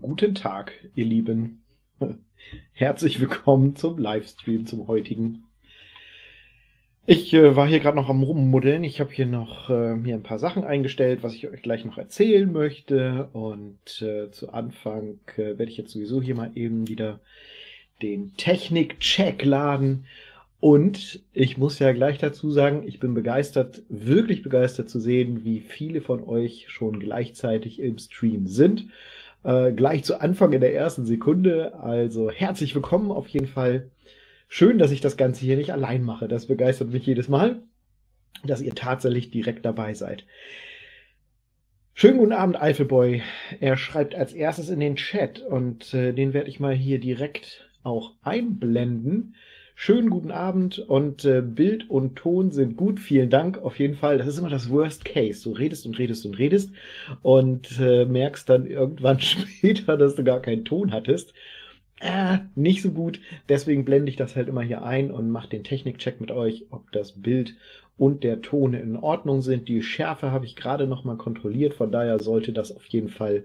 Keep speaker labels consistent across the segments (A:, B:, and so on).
A: Guten Tag, ihr Lieben. Herzlich willkommen zum Livestream, zum heutigen. Ich äh, war hier gerade noch am Rummuddeln. Ich habe hier noch äh, mir ein paar Sachen eingestellt, was ich euch gleich noch erzählen möchte. Und äh, zu Anfang äh, werde ich jetzt sowieso hier mal eben wieder den Technik-Check laden. Und ich muss ja gleich dazu sagen, ich bin begeistert, wirklich begeistert zu sehen, wie viele von euch schon gleichzeitig im Stream sind. Äh, gleich zu Anfang in der ersten Sekunde. Also herzlich willkommen auf jeden Fall. Schön, dass ich das Ganze hier nicht allein mache. Das begeistert mich jedes Mal, dass ihr tatsächlich direkt dabei seid. Schönen guten Abend, Eifelboy. Er schreibt als erstes in den Chat und äh, den werde ich mal hier direkt auch einblenden. Schönen guten Abend und äh, Bild und Ton sind gut. Vielen Dank. Auf jeden Fall, das ist immer das Worst Case. Du redest und redest und redest und äh, merkst dann irgendwann später, dass du gar keinen Ton hattest. Äh, nicht so gut. Deswegen blende ich das halt immer hier ein und mache den Technikcheck mit euch, ob das Bild und der Ton in Ordnung sind. Die Schärfe habe ich gerade noch mal kontrolliert. Von daher sollte das auf jeden Fall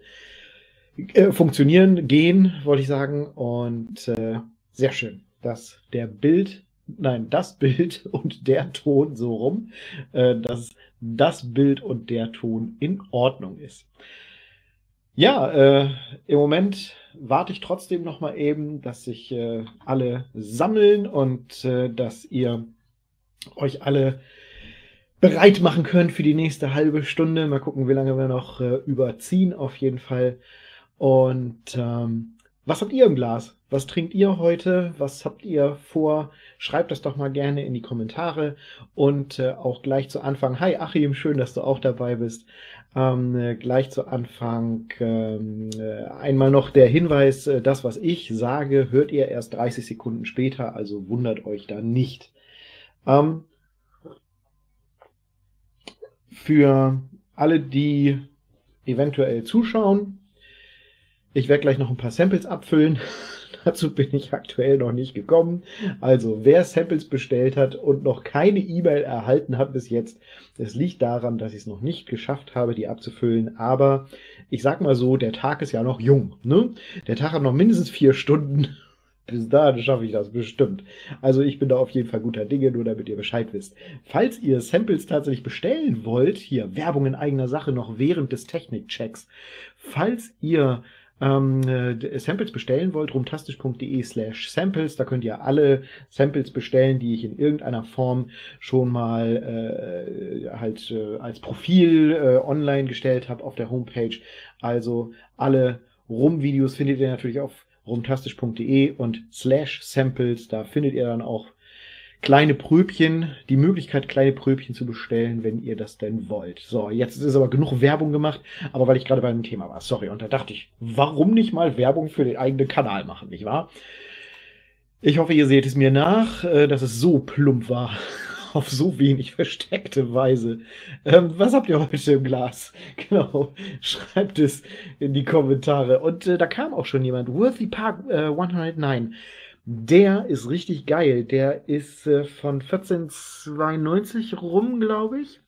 A: äh, funktionieren, gehen, wollte ich sagen. Und äh, sehr schön dass der Bild, nein, das Bild und der Ton so rum, äh, dass das Bild und der Ton in Ordnung ist. Ja, äh, im Moment warte ich trotzdem noch mal eben, dass sich äh, alle sammeln und äh, dass ihr euch alle bereit machen könnt für die nächste halbe Stunde. Mal gucken, wie lange wir noch äh, überziehen auf jeden Fall. Und ähm, was habt ihr im Glas? Was trinkt ihr heute? Was habt ihr vor? Schreibt das doch mal gerne in die Kommentare. Und äh, auch gleich zu Anfang, hi Achim, schön, dass du auch dabei bist. Ähm, äh, gleich zu Anfang ähm, äh, einmal noch der Hinweis, äh, das, was ich sage, hört ihr erst 30 Sekunden später, also wundert euch da nicht. Ähm, für alle, die eventuell zuschauen, ich werde gleich noch ein paar Samples abfüllen. Dazu bin ich aktuell noch nicht gekommen. Also wer Samples bestellt hat und noch keine E-Mail erhalten hat bis jetzt, es liegt daran, dass ich es noch nicht geschafft habe, die abzufüllen. Aber ich sag mal so, der Tag ist ja noch jung. Ne? Der Tag hat noch mindestens vier Stunden. Bis dahin schaffe ich das bestimmt. Also ich bin da auf jeden Fall guter Dinge, nur damit ihr Bescheid wisst. Falls ihr Samples tatsächlich bestellen wollt, hier Werbung in eigener Sache noch während des Technikchecks. Falls ihr ähm, äh, Samples bestellen wollt, rumtastisch.de slash Samples, da könnt ihr alle Samples bestellen, die ich in irgendeiner Form schon mal äh, halt äh, als Profil äh, online gestellt habe auf der Homepage. Also alle Rum-Videos findet ihr natürlich auf rumtastisch.de und slash Samples, da findet ihr dann auch kleine Pröbchen, die Möglichkeit, kleine Pröbchen zu bestellen, wenn ihr das denn wollt. So, jetzt ist aber genug Werbung gemacht, aber weil ich gerade bei einem Thema war, sorry, und da dachte ich, warum nicht mal Werbung für den eigenen Kanal machen, nicht wahr? Ich hoffe, ihr seht es mir nach, äh, dass es so plump war. Auf so wenig versteckte Weise. Ähm, was habt ihr heute im Glas? Genau. Schreibt es in die Kommentare. Und äh, da kam auch schon jemand. Worthy Park äh, 109. Der ist richtig geil. Der ist äh, von 1492 rum, glaube ich.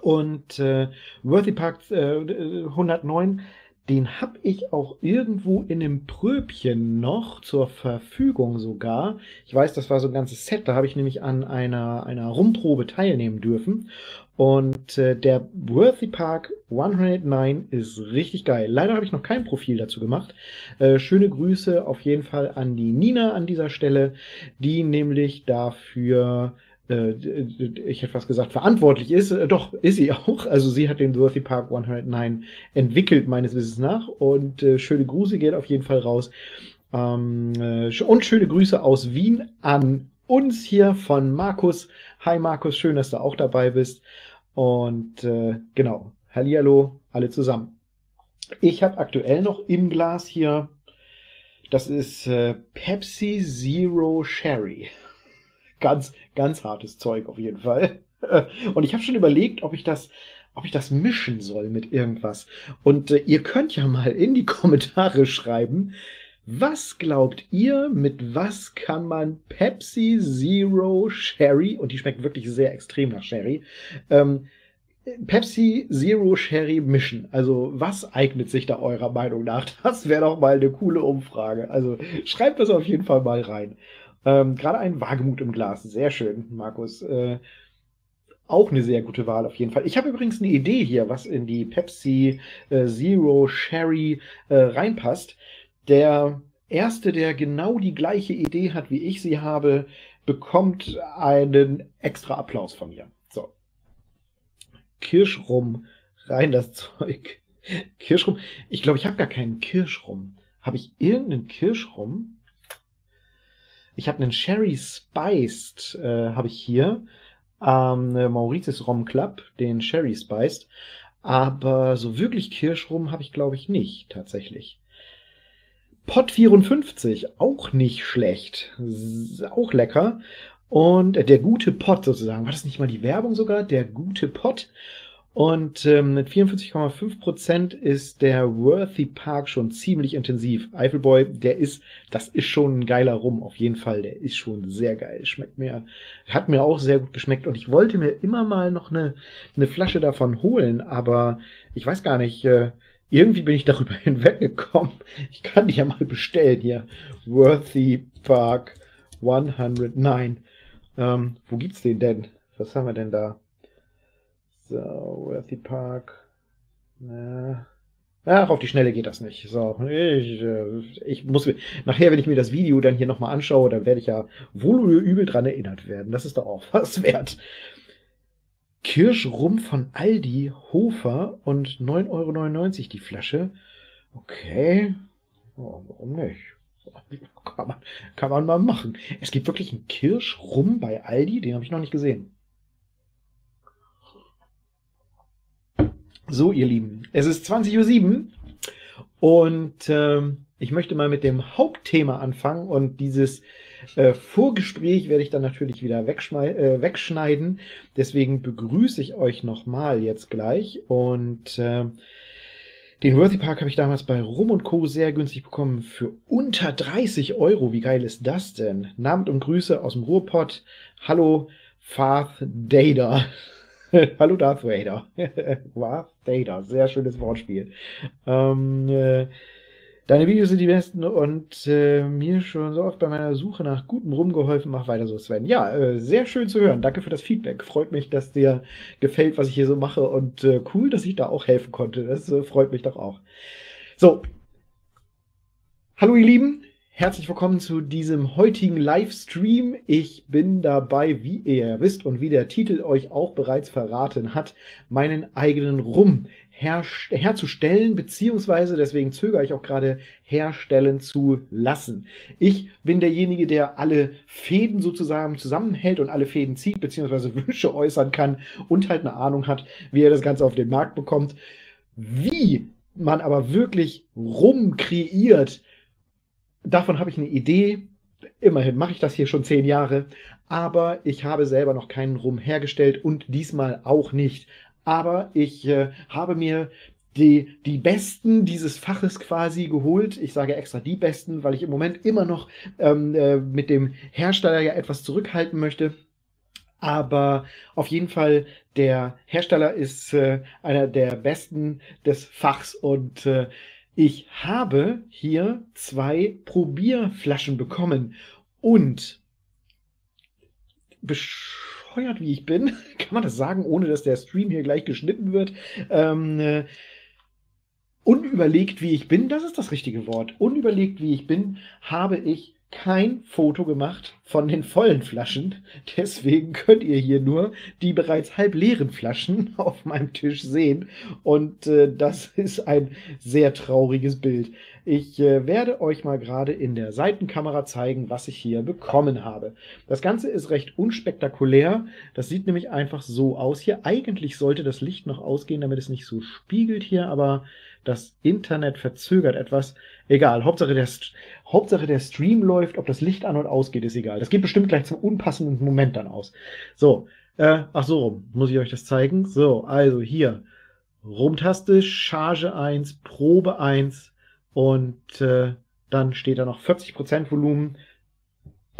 A: Und äh, Worthy Park äh, 109, den habe ich auch irgendwo in einem Pröbchen noch zur Verfügung sogar. Ich weiß, das war so ein ganzes Set, da habe ich nämlich an einer, einer Rumprobe teilnehmen dürfen. Und äh, der Worthy Park 109 ist richtig geil. Leider habe ich noch kein Profil dazu gemacht. Äh, schöne Grüße auf jeden Fall an die Nina an dieser Stelle, die nämlich dafür äh, ich hätte fast gesagt, verantwortlich ist. Äh, doch, ist sie auch. Also sie hat den Worthy Park 109 entwickelt, meines Wissens nach. Und äh, schöne Grüße geht auf jeden Fall raus. Ähm, äh, und schöne Grüße aus Wien an uns hier von Markus. Hi Markus, schön, dass du auch dabei bist. Und äh, genau, Hallihallo, alle zusammen. Ich habe aktuell noch im Glas hier, das ist äh, Pepsi Zero Sherry. Ganz, ganz hartes Zeug auf jeden Fall. Und ich habe schon überlegt, ob ich das, ob ich das mischen soll mit irgendwas. Und äh, ihr könnt ja mal in die Kommentare schreiben, was glaubt ihr, mit was kann man Pepsi Zero Sherry, und die schmeckt wirklich sehr extrem nach Sherry, ähm, Pepsi Zero Sherry mischen. Also, was eignet sich da eurer Meinung nach? Das wäre doch mal eine coole Umfrage. Also, schreibt das auf jeden Fall mal rein. Ähm, Gerade ein Wagemut im Glas. Sehr schön, Markus. Äh, auch eine sehr gute Wahl auf jeden Fall. Ich habe übrigens eine Idee hier, was in die Pepsi äh, Zero Sherry äh, reinpasst. Der erste, der genau die gleiche Idee hat, wie ich sie habe, bekommt einen extra Applaus von mir. So. Kirschrum, rein das Zeug. Kirschrum. Ich glaube, ich habe gar keinen Kirschrum. Habe ich irgendeinen Kirschrum? Ich habe einen Sherry Spiced, äh, habe ich hier. Ähm, Mauritius Rom Club, den Sherry Spiced. Aber so wirklich Kirschrum habe ich, glaube ich, nicht, tatsächlich. Pot 54, auch nicht schlecht. Auch lecker. Und der gute Pot sozusagen. War das nicht mal die Werbung sogar? Der gute Pot. Und ähm, mit 44,5% ist der Worthy Park schon ziemlich intensiv. Eiffelboy, der ist, das ist schon ein geiler Rum, auf jeden Fall. Der ist schon sehr geil. Schmeckt mir, hat mir auch sehr gut geschmeckt. Und ich wollte mir immer mal noch eine, eine Flasche davon holen, aber ich weiß gar nicht, äh, irgendwie bin ich darüber hinweggekommen. Ich kann die ja mal bestellen hier. Worthy Park 109. Ähm, wo gibt's den denn? Was haben wir denn da? So, Worthy Park. Na. Ach, auf die Schnelle geht das nicht. So, ich, äh, ich muss nachher, wenn ich mir das Video dann hier nochmal anschaue, dann werde ich ja wohl oder übel dran erinnert werden. Das ist doch auch was wert. Kirschrum von Aldi, Hofer und 9,99 Euro die Flasche. Okay. Oh, warum nicht? Kann man, kann man mal machen. Es gibt wirklich einen Kirschrum bei Aldi, den habe ich noch nicht gesehen. So, ihr Lieben, es ist 20.07 Uhr und äh, ich möchte mal mit dem Hauptthema anfangen und dieses äh, Vorgespräch werde ich dann natürlich wieder äh, wegschneiden. Deswegen begrüße ich euch nochmal jetzt gleich. Und äh, den Worthy Park habe ich damals bei Rum und Co. sehr günstig bekommen für unter 30 Euro. Wie geil ist das denn? Namen und Grüße aus dem Ruhrpott. Hallo, Darth Data. Hallo Darth Vader. Darth Vader, sehr schönes Wortspiel. Ähm, äh, Deine Videos sind die besten und äh, mir schon so oft bei meiner Suche nach gutem rumgeholfen. Mach weiter so, Sven. Ja, äh, sehr schön zu hören. Danke für das Feedback. Freut mich, dass dir gefällt, was ich hier so mache und äh, cool, dass ich da auch helfen konnte. Das äh, freut mich doch auch. So. Hallo ihr Lieben, Herzlich willkommen zu diesem heutigen Livestream. Ich bin dabei, wie ihr wisst und wie der Titel euch auch bereits verraten hat, meinen eigenen Rum her herzustellen, beziehungsweise deswegen zögere ich auch gerade herstellen zu lassen. Ich bin derjenige, der alle Fäden sozusagen zusammenhält und alle Fäden zieht, beziehungsweise Wünsche äußern kann und halt eine Ahnung hat, wie er das Ganze auf den Markt bekommt. Wie man aber wirklich Rum kreiert, Davon habe ich eine Idee. Immerhin mache ich das hier schon zehn Jahre, aber ich habe selber noch keinen Rum hergestellt und diesmal auch nicht. Aber ich äh, habe mir die, die Besten dieses Faches quasi geholt. Ich sage extra die Besten, weil ich im Moment immer noch ähm, äh, mit dem Hersteller ja etwas zurückhalten möchte. Aber auf jeden Fall, der Hersteller ist äh, einer der besten des Fachs und äh, ich habe hier zwei Probierflaschen bekommen und bescheuert wie ich bin, kann man das sagen, ohne dass der Stream hier gleich geschnitten wird. Ähm, äh, unüberlegt wie ich bin, das ist das richtige Wort. Unüberlegt wie ich bin, habe ich kein Foto gemacht von den vollen Flaschen. Deswegen könnt ihr hier nur die bereits halb leeren Flaschen auf meinem Tisch sehen. Und äh, das ist ein sehr trauriges Bild. Ich äh, werde euch mal gerade in der Seitenkamera zeigen, was ich hier bekommen habe. Das Ganze ist recht unspektakulär. Das sieht nämlich einfach so aus hier. Eigentlich sollte das Licht noch ausgehen, damit es nicht so spiegelt hier, aber das Internet verzögert etwas. Egal, Hauptsache der, Hauptsache der Stream läuft, ob das Licht an und ausgeht, ist egal. Das geht bestimmt gleich zum unpassenden Moment dann aus. So, äh, ach so, muss ich euch das zeigen? So, also hier, Rumtaste, Charge 1, Probe 1 und äh, dann steht da noch 40% Volumen,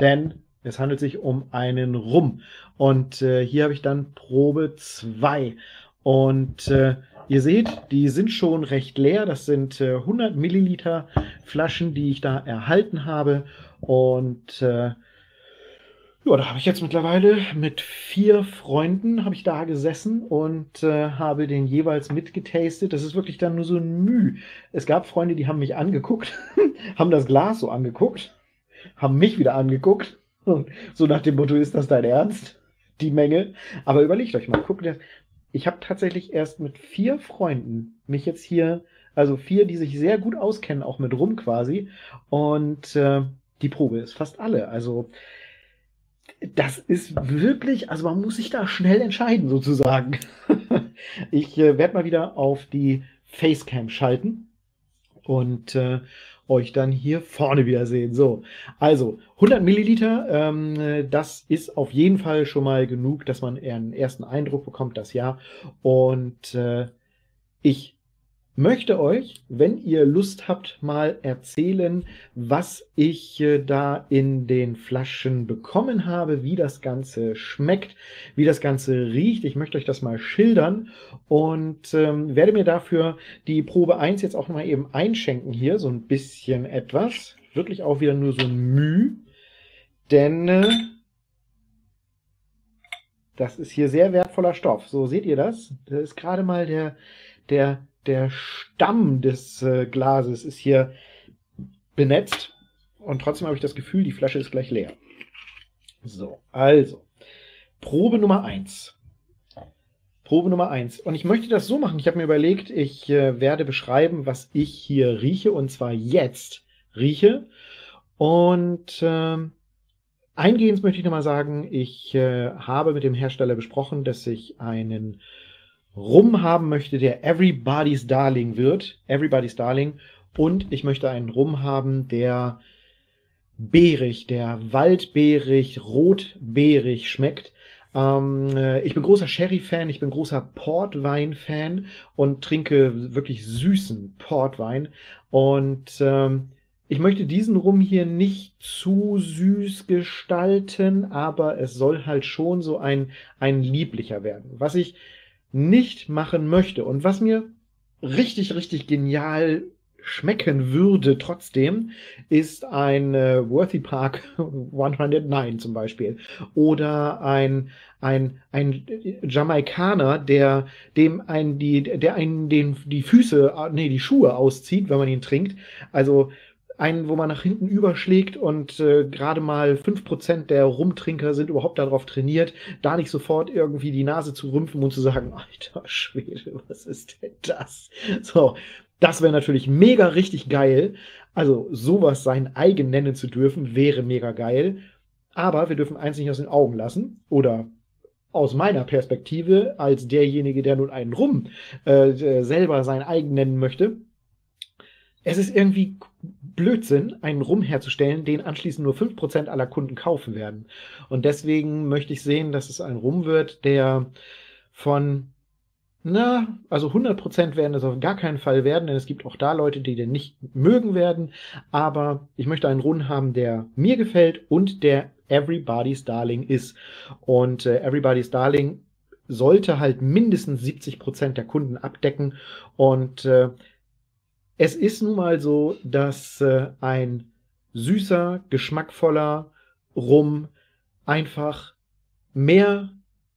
A: denn es handelt sich um einen Rum. Und äh, hier habe ich dann Probe 2. Und äh, ihr seht, die sind schon recht leer. Das sind äh, 100 Milliliter Flaschen, die ich da erhalten habe. Und äh, ja, da habe ich jetzt mittlerweile mit vier Freunden habe ich da gesessen und äh, habe den jeweils mitgetastet. Das ist wirklich dann nur so ein Müh. Es gab Freunde, die haben mich angeguckt, haben das Glas so angeguckt, haben mich wieder angeguckt. Und so nach dem Motto, ist das dein Ernst? Die Menge. Aber überlegt euch mal, guckt, ich habe tatsächlich erst mit vier Freunden mich jetzt hier, also vier, die sich sehr gut auskennen, auch mit rum quasi. Und äh, die Probe ist fast alle. Also das ist wirklich, also man muss sich da schnell entscheiden, sozusagen. ich äh, werde mal wieder auf die Facecam schalten und äh, euch dann hier vorne wieder sehen. So, also 100 Milliliter, ähm, das ist auf jeden Fall schon mal genug, dass man einen ersten Eindruck bekommt, das ja. Und äh, ich möchte euch, wenn ihr Lust habt, mal erzählen, was ich äh, da in den Flaschen bekommen habe, wie das Ganze schmeckt, wie das Ganze riecht. Ich möchte euch das mal schildern und ähm, werde mir dafür die Probe 1 jetzt auch mal eben einschenken hier, so ein bisschen etwas. Wirklich auch wieder nur so ein Müh, denn äh, das ist hier sehr wertvoller Stoff. So seht ihr das? Das ist gerade mal der, der der Stamm des äh, Glases ist hier benetzt und trotzdem habe ich das Gefühl, die Flasche ist gleich leer. So, also, Probe Nummer 1. Probe Nummer 1. Und ich möchte das so machen. Ich habe mir überlegt, ich äh, werde beschreiben, was ich hier rieche, und zwar jetzt rieche. Und äh, eingehend möchte ich nochmal sagen, ich äh, habe mit dem Hersteller besprochen, dass ich einen Rum haben möchte, der Everybody's Darling wird. Everybody's Darling. Und ich möchte einen Rum haben, der beerig, der waldbeerig, rotbeerig schmeckt. Ähm, äh, ich bin großer Sherry-Fan, ich bin großer Portwein-Fan und trinke wirklich süßen Portwein. Und ähm, ich möchte diesen Rum hier nicht zu süß gestalten, aber es soll halt schon so ein, ein lieblicher werden. Was ich nicht machen möchte und was mir richtig, richtig genial schmecken würde trotzdem, ist ein äh, Worthy Park 109 zum Beispiel. Oder ein, ein, ein Jamaikaner, der dem ein, die, der einen den, die Füße, nee, die Schuhe auszieht, wenn man ihn trinkt. Also einen, wo man nach hinten überschlägt und äh, gerade mal 5% der Rumtrinker sind überhaupt darauf trainiert, da nicht sofort irgendwie die Nase zu rümpfen und zu sagen, alter Schwede, was ist denn das? So, das wäre natürlich mega richtig geil. Also sowas sein eigen nennen zu dürfen, wäre mega geil. Aber wir dürfen eins nicht aus den Augen lassen oder aus meiner Perspektive als derjenige, der nun einen Rum äh, selber sein eigen nennen möchte, es ist irgendwie Blödsinn, einen Rum herzustellen, den anschließend nur 5% aller Kunden kaufen werden. Und deswegen möchte ich sehen, dass es ein Rum wird, der von, na, also 100% werden es auf gar keinen Fall werden, denn es gibt auch da Leute, die den nicht mögen werden. Aber ich möchte einen Rum haben, der mir gefällt und der Everybody's Darling ist. Und äh, Everybody's Darling sollte halt mindestens 70% der Kunden abdecken. Und äh, es ist nun mal so, dass äh, ein süßer, geschmackvoller Rum einfach mehr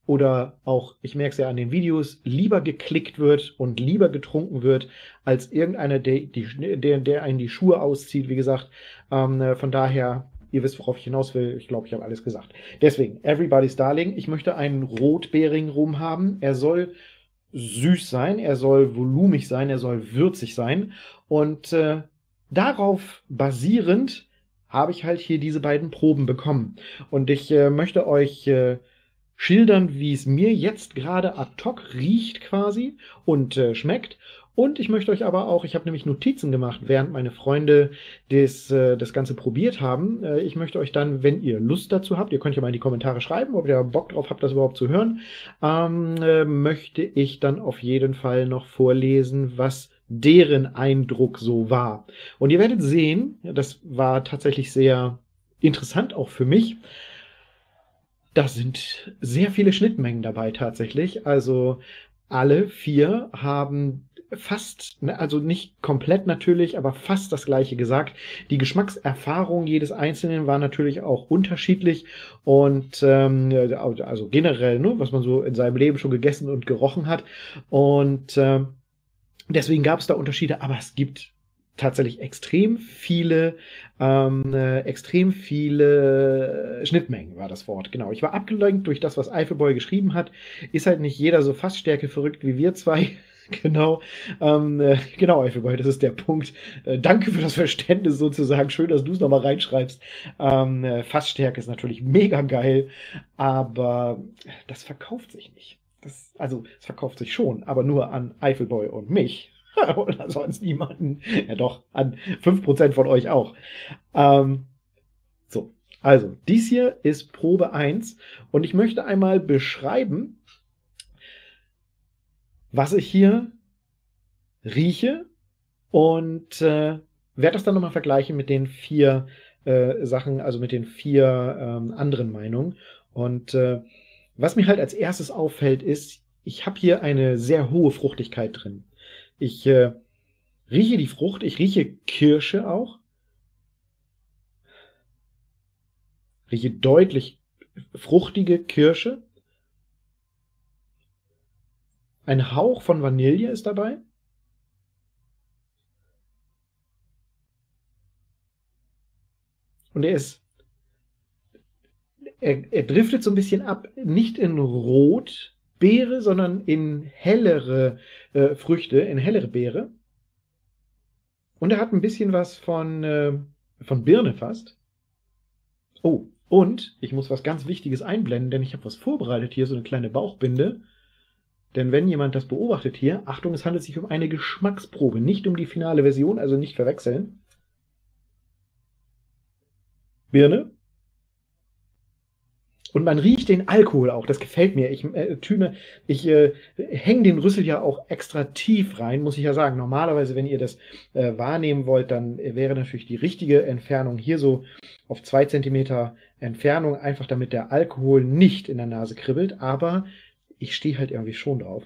A: oder auch, ich merke es ja an den Videos, lieber geklickt wird und lieber getrunken wird, als irgendeiner, der, die, der, der einen die Schuhe auszieht. Wie gesagt, ähm, äh, von daher, ihr wisst, worauf ich hinaus will. Ich glaube, ich habe alles gesagt. Deswegen, Everybody's Darling. Ich möchte einen rotbeerigen Rum haben. Er soll süß sein, er soll volumig sein, er soll würzig sein. Und äh, darauf basierend habe ich halt hier diese beiden Proben bekommen. Und ich äh, möchte euch äh, schildern, wie es mir jetzt gerade ad hoc riecht quasi und äh, schmeckt. Und ich möchte euch aber auch, ich habe nämlich Notizen gemacht, während meine Freunde das, äh, das Ganze probiert haben. Äh, ich möchte euch dann, wenn ihr Lust dazu habt, ihr könnt ja mal in die Kommentare schreiben, ob ihr Bock drauf habt, das überhaupt zu hören, ähm, äh, möchte ich dann auf jeden Fall noch vorlesen, was deren Eindruck so war. Und ihr werdet sehen, das war tatsächlich sehr interessant auch für mich. Da sind sehr viele Schnittmengen dabei tatsächlich. Also alle vier haben fast, ne, also nicht komplett natürlich, aber fast das gleiche gesagt. Die Geschmackserfahrung jedes Einzelnen war natürlich auch unterschiedlich und ähm, also generell, ne, was man so in seinem Leben schon gegessen und gerochen hat. Und äh, deswegen gab es da Unterschiede, aber es gibt tatsächlich extrem viele, ähm, äh, extrem viele Schnittmengen war das Wort. Genau. Ich war abgelenkt durch das, was Eifelboy geschrieben hat. Ist halt nicht jeder so Fassstärke verrückt wie wir zwei. genau. Ähm, äh, genau, Eifelboy, das ist der Punkt. Äh, danke für das Verständnis sozusagen. Schön, dass du es nochmal reinschreibst. Ähm, äh, Fassstärke ist natürlich mega geil, aber das verkauft sich nicht. Das, also, es verkauft sich schon, aber nur an Eifelboy und mich. Oder sonst niemanden. Ja doch, an 5% von euch auch. Ähm, so, also, dies hier ist Probe 1 und ich möchte einmal beschreiben, was ich hier rieche und äh, werde das dann nochmal vergleichen mit den vier äh, Sachen, also mit den vier ähm, anderen Meinungen. Und äh, was mir halt als erstes auffällt, ist, ich habe hier eine sehr hohe Fruchtigkeit drin. Ich äh, rieche die Frucht, ich rieche Kirsche auch. Rieche deutlich fruchtige Kirsche. Ein Hauch von Vanille ist dabei. Und er ist. Er, er driftet so ein bisschen ab, nicht in Rot, Beere, sondern in hellere äh, Früchte, in hellere Beere. Und er hat ein bisschen was von, äh, von Birne fast. Oh, und ich muss was ganz Wichtiges einblenden, denn ich habe was vorbereitet hier, so eine kleine Bauchbinde. Denn wenn jemand das beobachtet hier, Achtung, es handelt sich um eine Geschmacksprobe, nicht um die finale Version, also nicht verwechseln. Birne, und man riecht den Alkohol auch, das gefällt mir. Ich äh, tüne, ich äh, hänge den Rüssel ja auch extra tief rein, muss ich ja sagen. Normalerweise, wenn ihr das äh, wahrnehmen wollt, dann wäre natürlich die richtige Entfernung hier so auf zwei Zentimeter Entfernung, einfach damit der Alkohol nicht in der Nase kribbelt. Aber ich stehe halt irgendwie schon drauf.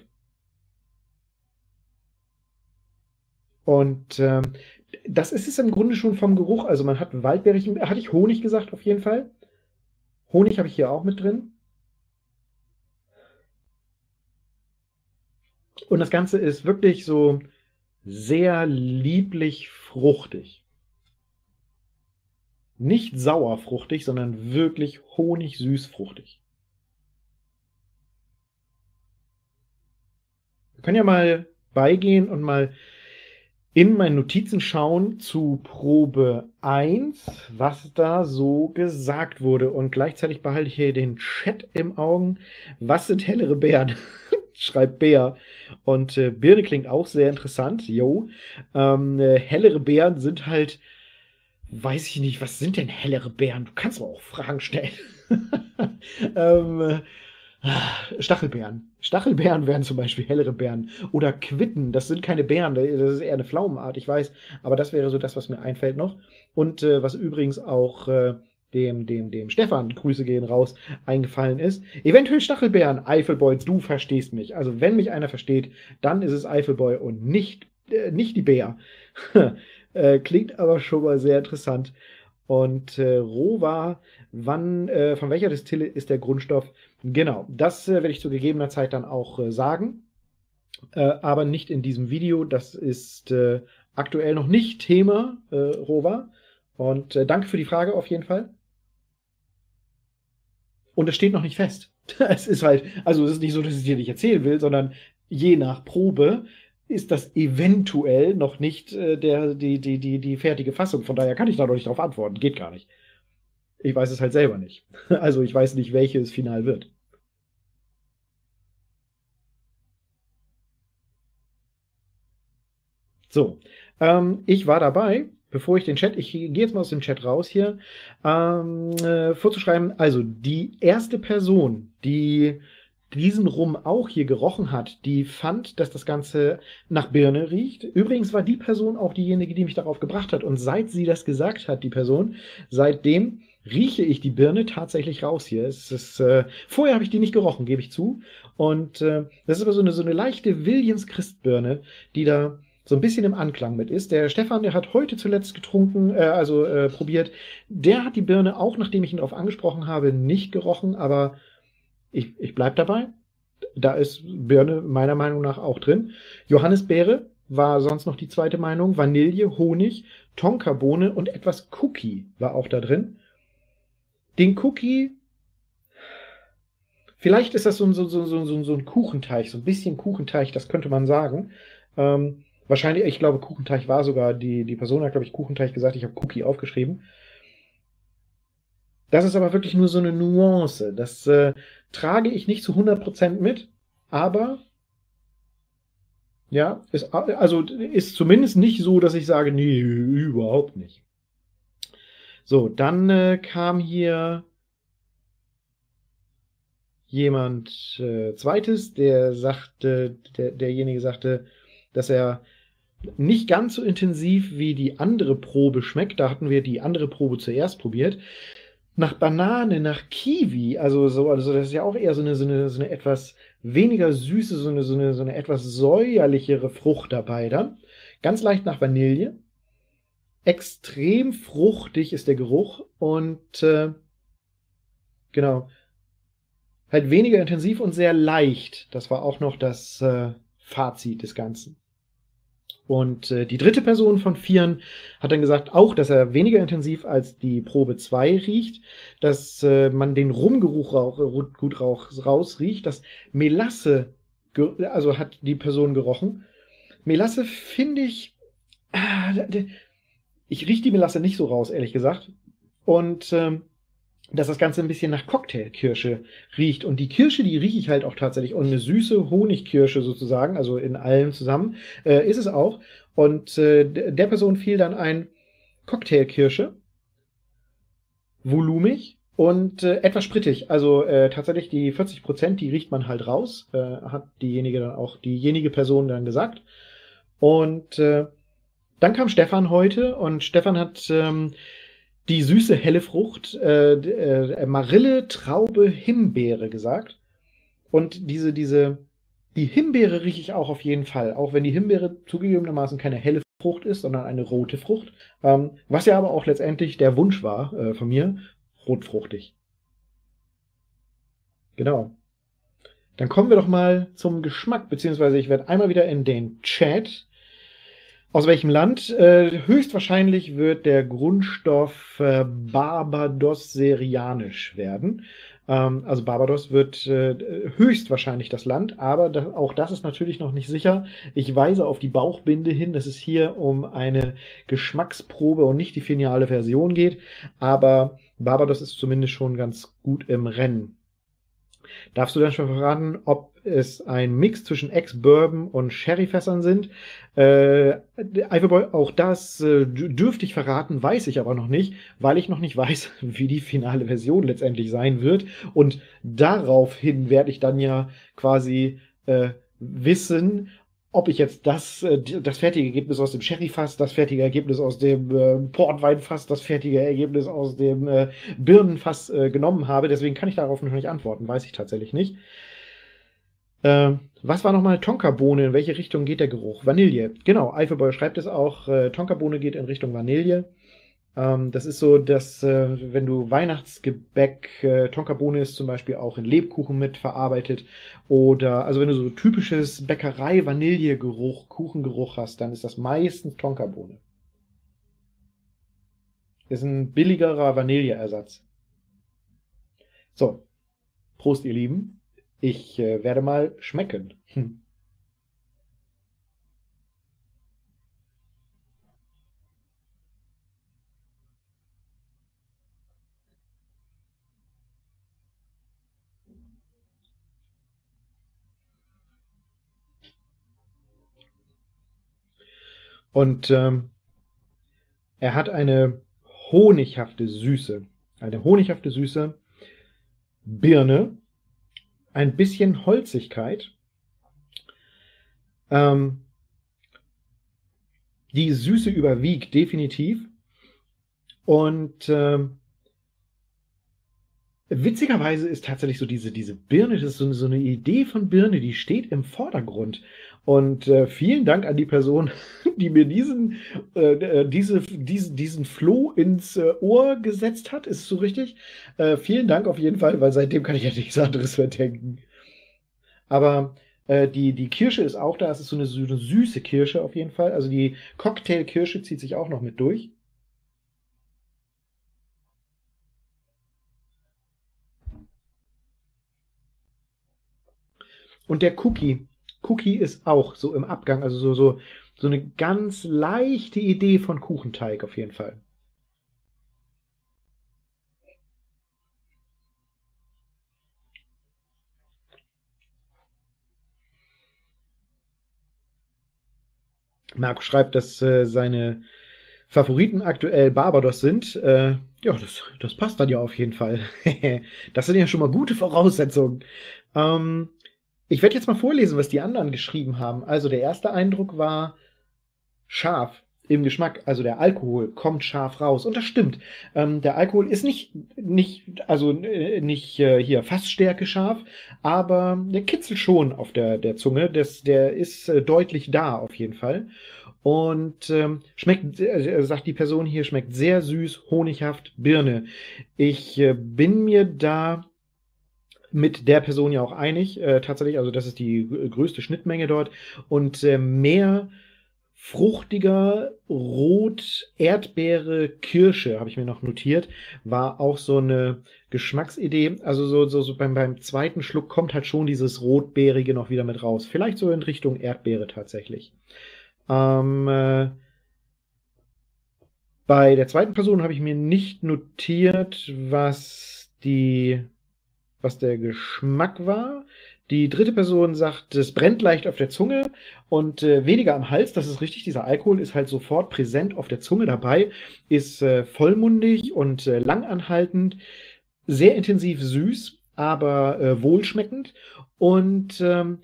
A: Und ähm, das ist es im Grunde schon vom Geruch. Also man hat Waldbeerig, hatte ich Honig gesagt auf jeden Fall. Honig habe ich hier auch mit drin. Und das Ganze ist wirklich so sehr lieblich fruchtig. Nicht sauer fruchtig, sondern wirklich honig-süß können ja mal beigehen und mal in meinen Notizen schauen zu Probe 1, was da so gesagt wurde. Und gleichzeitig behalte ich hier den Chat im Augen. Was sind hellere Bären? Schreibt Bär. Und äh, Birne klingt auch sehr interessant. Jo. Ähm, äh, hellere Bären sind halt, weiß ich nicht, was sind denn hellere Bären? Du kannst aber auch Fragen stellen. ähm, äh, Stachelbeeren. Stachelbeeren wären zum Beispiel hellere Beeren. Oder Quitten, das sind keine Beeren, das ist eher eine Pflaumenart, ich weiß. Aber das wäre so das, was mir einfällt noch. Und äh, was übrigens auch äh, dem, dem, dem Stefan, Grüße gehen raus, eingefallen ist. Eventuell Stachelbeeren, Eifelboy, du verstehst mich. Also wenn mich einer versteht, dann ist es Eifelboy und nicht, äh, nicht die Bär. äh, klingt aber schon mal sehr interessant. Und äh, Rova, wann, äh, von welcher Distille ist der Grundstoff? Genau, das äh, werde ich zu gegebener Zeit dann auch äh, sagen, äh, aber nicht in diesem Video. Das ist äh, aktuell noch nicht Thema, Rova. Und danke für die Frage auf jeden Fall. Und es steht noch nicht fest. es ist halt, also es ist nicht so, dass ich dir nicht erzählen will, sondern je nach Probe ist das eventuell noch nicht äh, der, die, die, die, die fertige Fassung. Von daher kann ich da noch nicht darauf antworten. Geht gar nicht. Ich weiß es halt selber nicht. Also ich weiß nicht, welche es final wird. So, ähm, ich war dabei, bevor ich den Chat, ich gehe jetzt mal aus dem Chat raus hier, ähm, äh, vorzuschreiben, also die erste Person, die diesen Rum auch hier gerochen hat, die fand, dass das Ganze nach Birne riecht. Übrigens war die Person auch diejenige, die mich darauf gebracht hat. Und seit sie das gesagt hat, die Person, seitdem rieche ich die Birne tatsächlich raus hier. Es ist, äh, vorher habe ich die nicht gerochen, gebe ich zu. Und äh, das ist aber so eine, so eine leichte Williams Christbirne, die da so ein bisschen im Anklang mit ist. Der Stefan, der hat heute zuletzt getrunken, äh, also äh, probiert. Der hat die Birne auch, nachdem ich ihn darauf angesprochen habe, nicht gerochen, aber ich, ich bleib dabei. Da ist Birne meiner Meinung nach auch drin. Johannisbeere war sonst noch die zweite Meinung. Vanille, Honig, Tonkabohne und etwas Cookie war auch da drin. Den Cookie, vielleicht ist das so, so, so, so, so ein Kuchenteig, so ein bisschen Kuchenteig, das könnte man sagen. Ähm, wahrscheinlich, ich glaube, Kuchenteig war sogar, die, die Person hat, glaube ich, Kuchenteig gesagt, ich habe Cookie aufgeschrieben. Das ist aber wirklich nur so eine Nuance. Das äh, trage ich nicht zu 100% mit, aber ja, ist, also ist zumindest nicht so, dass ich sage, nee, überhaupt nicht. So, dann äh, kam hier jemand äh, zweites, der sagte, der, derjenige sagte, dass er nicht ganz so intensiv wie die andere Probe schmeckt. Da hatten wir die andere Probe zuerst probiert. Nach Banane, nach Kiwi, also so, also das ist ja auch eher so eine, so eine, so eine etwas weniger süße, so eine, so eine, so eine etwas säuerlichere Frucht dabei dann. Ganz leicht nach Vanille extrem fruchtig ist der Geruch und äh, genau, halt weniger intensiv und sehr leicht. Das war auch noch das äh, Fazit des Ganzen. Und äh, die dritte Person von Vieren hat dann gesagt, auch, dass er weniger intensiv als die Probe 2 riecht, dass äh, man den Rumgeruch rauch, äh, gut rauch, rausriecht, dass Melasse, also hat die Person gerochen. Melasse finde ich, ah, ich rieche die Melasse nicht so raus, ehrlich gesagt. Und ähm, dass das Ganze ein bisschen nach Cocktailkirsche riecht. Und die Kirsche, die rieche ich halt auch tatsächlich. Und eine süße Honigkirsche sozusagen, also in allem zusammen, äh, ist es auch. Und äh, der Person fiel dann ein Cocktailkirsche, volumig und äh, etwas sprittig. Also äh, tatsächlich die 40 Prozent, die riecht man halt raus, äh, hat diejenige dann auch, diejenige Person dann gesagt. Und äh, dann kam Stefan heute und Stefan hat ähm, die süße helle Frucht äh, äh, Marille, Traube, Himbeere gesagt. Und diese, diese, die Himbeere rieche ich auch auf jeden Fall, auch wenn die Himbeere zugegebenermaßen keine helle Frucht ist, sondern eine rote Frucht. Ähm, was ja aber auch letztendlich der Wunsch war äh, von mir, rotfruchtig. Genau. Dann kommen wir doch mal zum Geschmack, beziehungsweise ich werde einmal wieder in den Chat aus welchem Land? Äh, höchstwahrscheinlich wird der Grundstoff äh, Barbados serianisch werden. Ähm, also Barbados wird äh, höchstwahrscheinlich das Land, aber da, auch das ist natürlich noch nicht sicher. Ich weise auf die Bauchbinde hin, dass es hier um eine Geschmacksprobe und nicht die finale Version geht. Aber Barbados ist zumindest schon ganz gut im Rennen. Darfst du dann schon verraten, ob es ein Mix zwischen Ex-Bourbon und Sherryfässern sind? Äh, Iverboy, auch das äh, dürfte ich verraten, weiß ich aber noch nicht, weil ich noch nicht weiß, wie die finale Version letztendlich sein wird. Und daraufhin werde ich dann ja quasi äh, wissen, ob ich jetzt das, äh, das fertige Ergebnis aus dem Sherryfass, das fertige Ergebnis aus dem äh, Portweinfass, das fertige Ergebnis aus dem äh, Birnenfass äh, genommen habe. Deswegen kann ich darauf noch nicht antworten, weiß ich tatsächlich nicht. Äh, was war nochmal Tonkabohne? In welche Richtung geht der Geruch? Vanille. Genau, Eifelboy schreibt es auch. Äh, Tonkabohne geht in Richtung Vanille. Ähm, das ist so, dass äh, wenn du Weihnachtsgebäck, äh, Tonkabohne ist zum Beispiel auch in Lebkuchen mit verarbeitet oder also wenn du so typisches Bäckerei-Vanillegeruch, Kuchengeruch hast, dann ist das meistens Tonkabohne. Ist ein billigerer Vanilleersatz. So, Prost ihr Lieben. Ich äh, werde mal schmecken. Hm. Und ähm, er hat eine honighafte Süße. Eine honighafte Süße. Birne. Ein bisschen Holzigkeit. Ähm, die Süße überwiegt definitiv. Und ähm, witzigerweise ist tatsächlich so diese, diese Birne, das ist so, so eine Idee von Birne, die steht im Vordergrund. Und äh, vielen Dank an die Person, die mir diesen, äh, äh diese, diese, diesen Floh ins äh, Ohr gesetzt hat. Ist so richtig? Äh, vielen Dank auf jeden Fall, weil seitdem kann ich ja nichts anderes mehr denken. Aber äh, die, die Kirsche ist auch da. Es ist so eine, so eine süße Kirsche auf jeden Fall. Also die Cocktail-Kirsche zieht sich auch noch mit durch. Und der Cookie, Cookie ist auch so im Abgang, also so, so, so eine ganz leichte Idee von Kuchenteig auf jeden Fall. Marco schreibt, dass äh, seine Favoriten aktuell Barbados sind. Äh, ja, das, das passt dann ja auf jeden Fall. das sind ja schon mal gute Voraussetzungen. Ähm, ich werde jetzt mal vorlesen, was die anderen geschrieben haben. Also der erste Eindruck war scharf im Geschmack, also der Alkohol kommt scharf raus. Und das stimmt. Ähm, der Alkohol ist nicht, nicht, also äh, nicht äh, hier Fassstärke scharf, aber der kitzelt schon auf der, der Zunge. Das, der ist äh, deutlich da auf jeden Fall. Und ähm, schmeckt, äh, sagt die Person hier, schmeckt sehr süß, honighaft, Birne. Ich äh, bin mir da mit der Person ja auch einig, äh, tatsächlich. Also, das ist die größte Schnittmenge dort. Und äh, mehr fruchtiger Rot Erdbeere Kirsche habe ich mir noch notiert, war auch so eine Geschmacksidee. Also so, so, so beim, beim zweiten Schluck kommt halt schon dieses Rotbeerige noch wieder mit raus. Vielleicht so in Richtung Erdbeere tatsächlich. Ähm, äh, bei der zweiten Person habe ich mir nicht notiert, was die was der Geschmack war. Die dritte Person sagt, es brennt leicht auf der Zunge und äh, weniger am Hals. Das ist richtig. Dieser Alkohol ist halt sofort präsent auf der Zunge dabei, ist äh, vollmundig und äh, langanhaltend, sehr intensiv süß, aber äh, wohlschmeckend. Und ähm,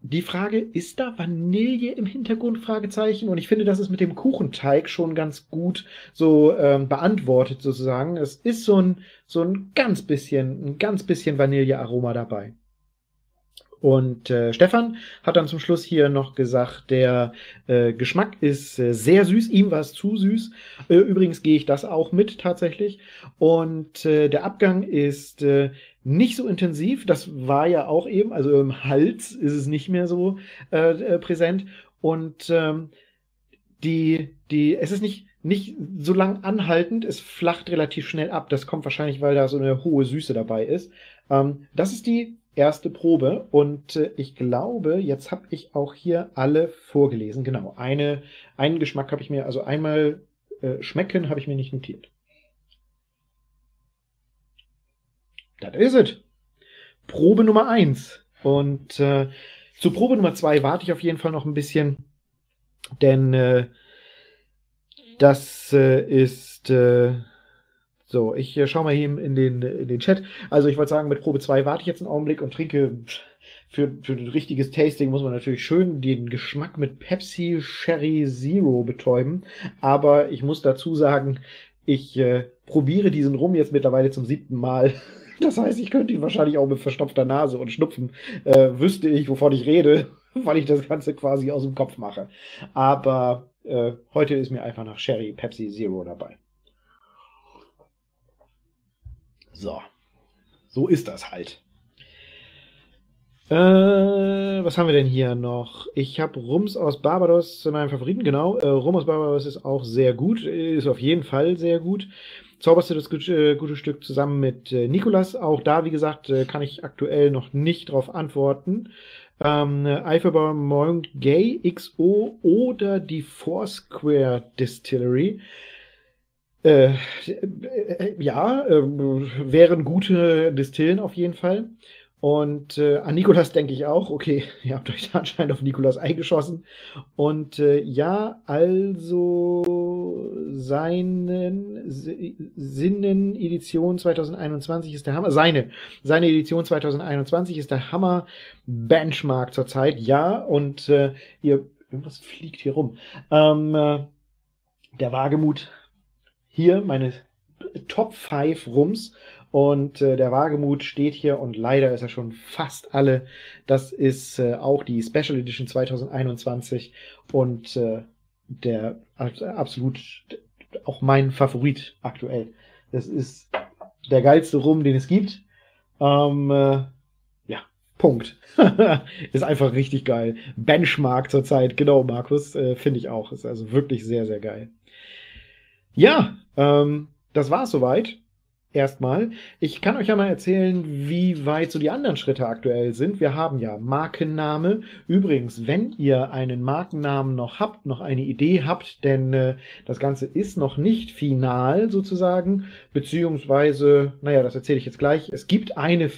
A: die Frage, ist da Vanille im Hintergrund? Fragezeichen. Und ich finde, das ist mit dem Kuchenteig schon ganz gut so ähm, beantwortet sozusagen. Es ist so ein, so ein ganz bisschen, ein ganz bisschen Vanillearoma dabei. Und äh, Stefan hat dann zum Schluss hier noch gesagt, der äh, Geschmack ist äh, sehr süß, ihm war es zu süß. Äh, übrigens gehe ich das auch mit tatsächlich. Und äh, der Abgang ist äh, nicht so intensiv. Das war ja auch eben, also im Hals ist es nicht mehr so äh, äh, präsent. Und ähm, die, die, es ist nicht, nicht so lang anhaltend, es flacht relativ schnell ab. Das kommt wahrscheinlich, weil da so eine hohe Süße dabei ist. Ähm, das ist die erste Probe und äh, ich glaube, jetzt habe ich auch hier alle vorgelesen. Genau, eine, einen Geschmack habe ich mir, also einmal äh, schmecken habe ich mir nicht notiert. Das ist es. Probe Nummer eins. Und äh, zu Probe Nummer zwei warte ich auf jeden Fall noch ein bisschen, denn äh, das äh, ist äh, so. Ich äh, schaue mal hier in den, in den Chat. Also ich wollte sagen, mit Probe zwei warte ich jetzt einen Augenblick und trinke für, für ein richtiges Tasting muss man natürlich schön den Geschmack mit Pepsi Sherry Zero betäuben. Aber ich muss dazu sagen, ich äh, probiere diesen Rum jetzt mittlerweile zum siebten Mal. Das heißt, ich könnte ihn wahrscheinlich auch mit verstopfter Nase und Schnupfen, äh, wüsste ich, wovon ich rede, weil ich das Ganze quasi aus dem Kopf mache. Aber äh, heute ist mir einfach nach Sherry Pepsi Zero dabei. So. So ist das halt. Äh, was haben wir denn hier noch? Ich habe Rums aus Barbados zu meinem Favoriten, genau. Äh, Rum aus Barbados ist auch sehr gut, ist auf jeden Fall sehr gut zauberst du das gute, äh, gute Stück zusammen mit äh, Nikolas. Auch da, wie gesagt, äh, kann ich aktuell noch nicht drauf antworten. Ähm, Eifelbauer Monk Gay XO oder die Foursquare Distillery. Äh, äh, ja, äh, wären gute Distillen auf jeden Fall. Und äh, an Nikolas denke ich auch. Okay, ihr habt euch da anscheinend auf Nikolas eingeschossen. Und äh, ja, also seinen Sinnen Edition 2021 ist der Hammer. Seine, seine Edition 2021 ist der Hammer Benchmark zurzeit. Ja, und äh, ihr, irgendwas fliegt hier rum. Ähm, äh, der Wagemut hier, meine Top 5 Rums Und äh, der Wagemut steht hier und leider ist er schon fast alle. Das ist äh, auch die Special Edition 2021 und äh, der absolut auch mein Favorit aktuell. Das ist der geilste Rum, den es gibt. Ähm, äh, ja, Punkt. ist einfach richtig geil. Benchmark zurzeit, genau, Markus, äh, finde ich auch. Ist also wirklich sehr, sehr geil. Ja, ähm, das war es soweit erstmal. Ich kann euch ja mal erzählen, wie weit so die anderen Schritte aktuell sind. Wir haben ja Markenname. Übrigens, wenn ihr einen Markennamen noch habt, noch eine Idee habt, denn äh, das Ganze ist noch nicht final sozusagen, beziehungsweise, naja, das erzähle ich jetzt gleich. Es gibt eine,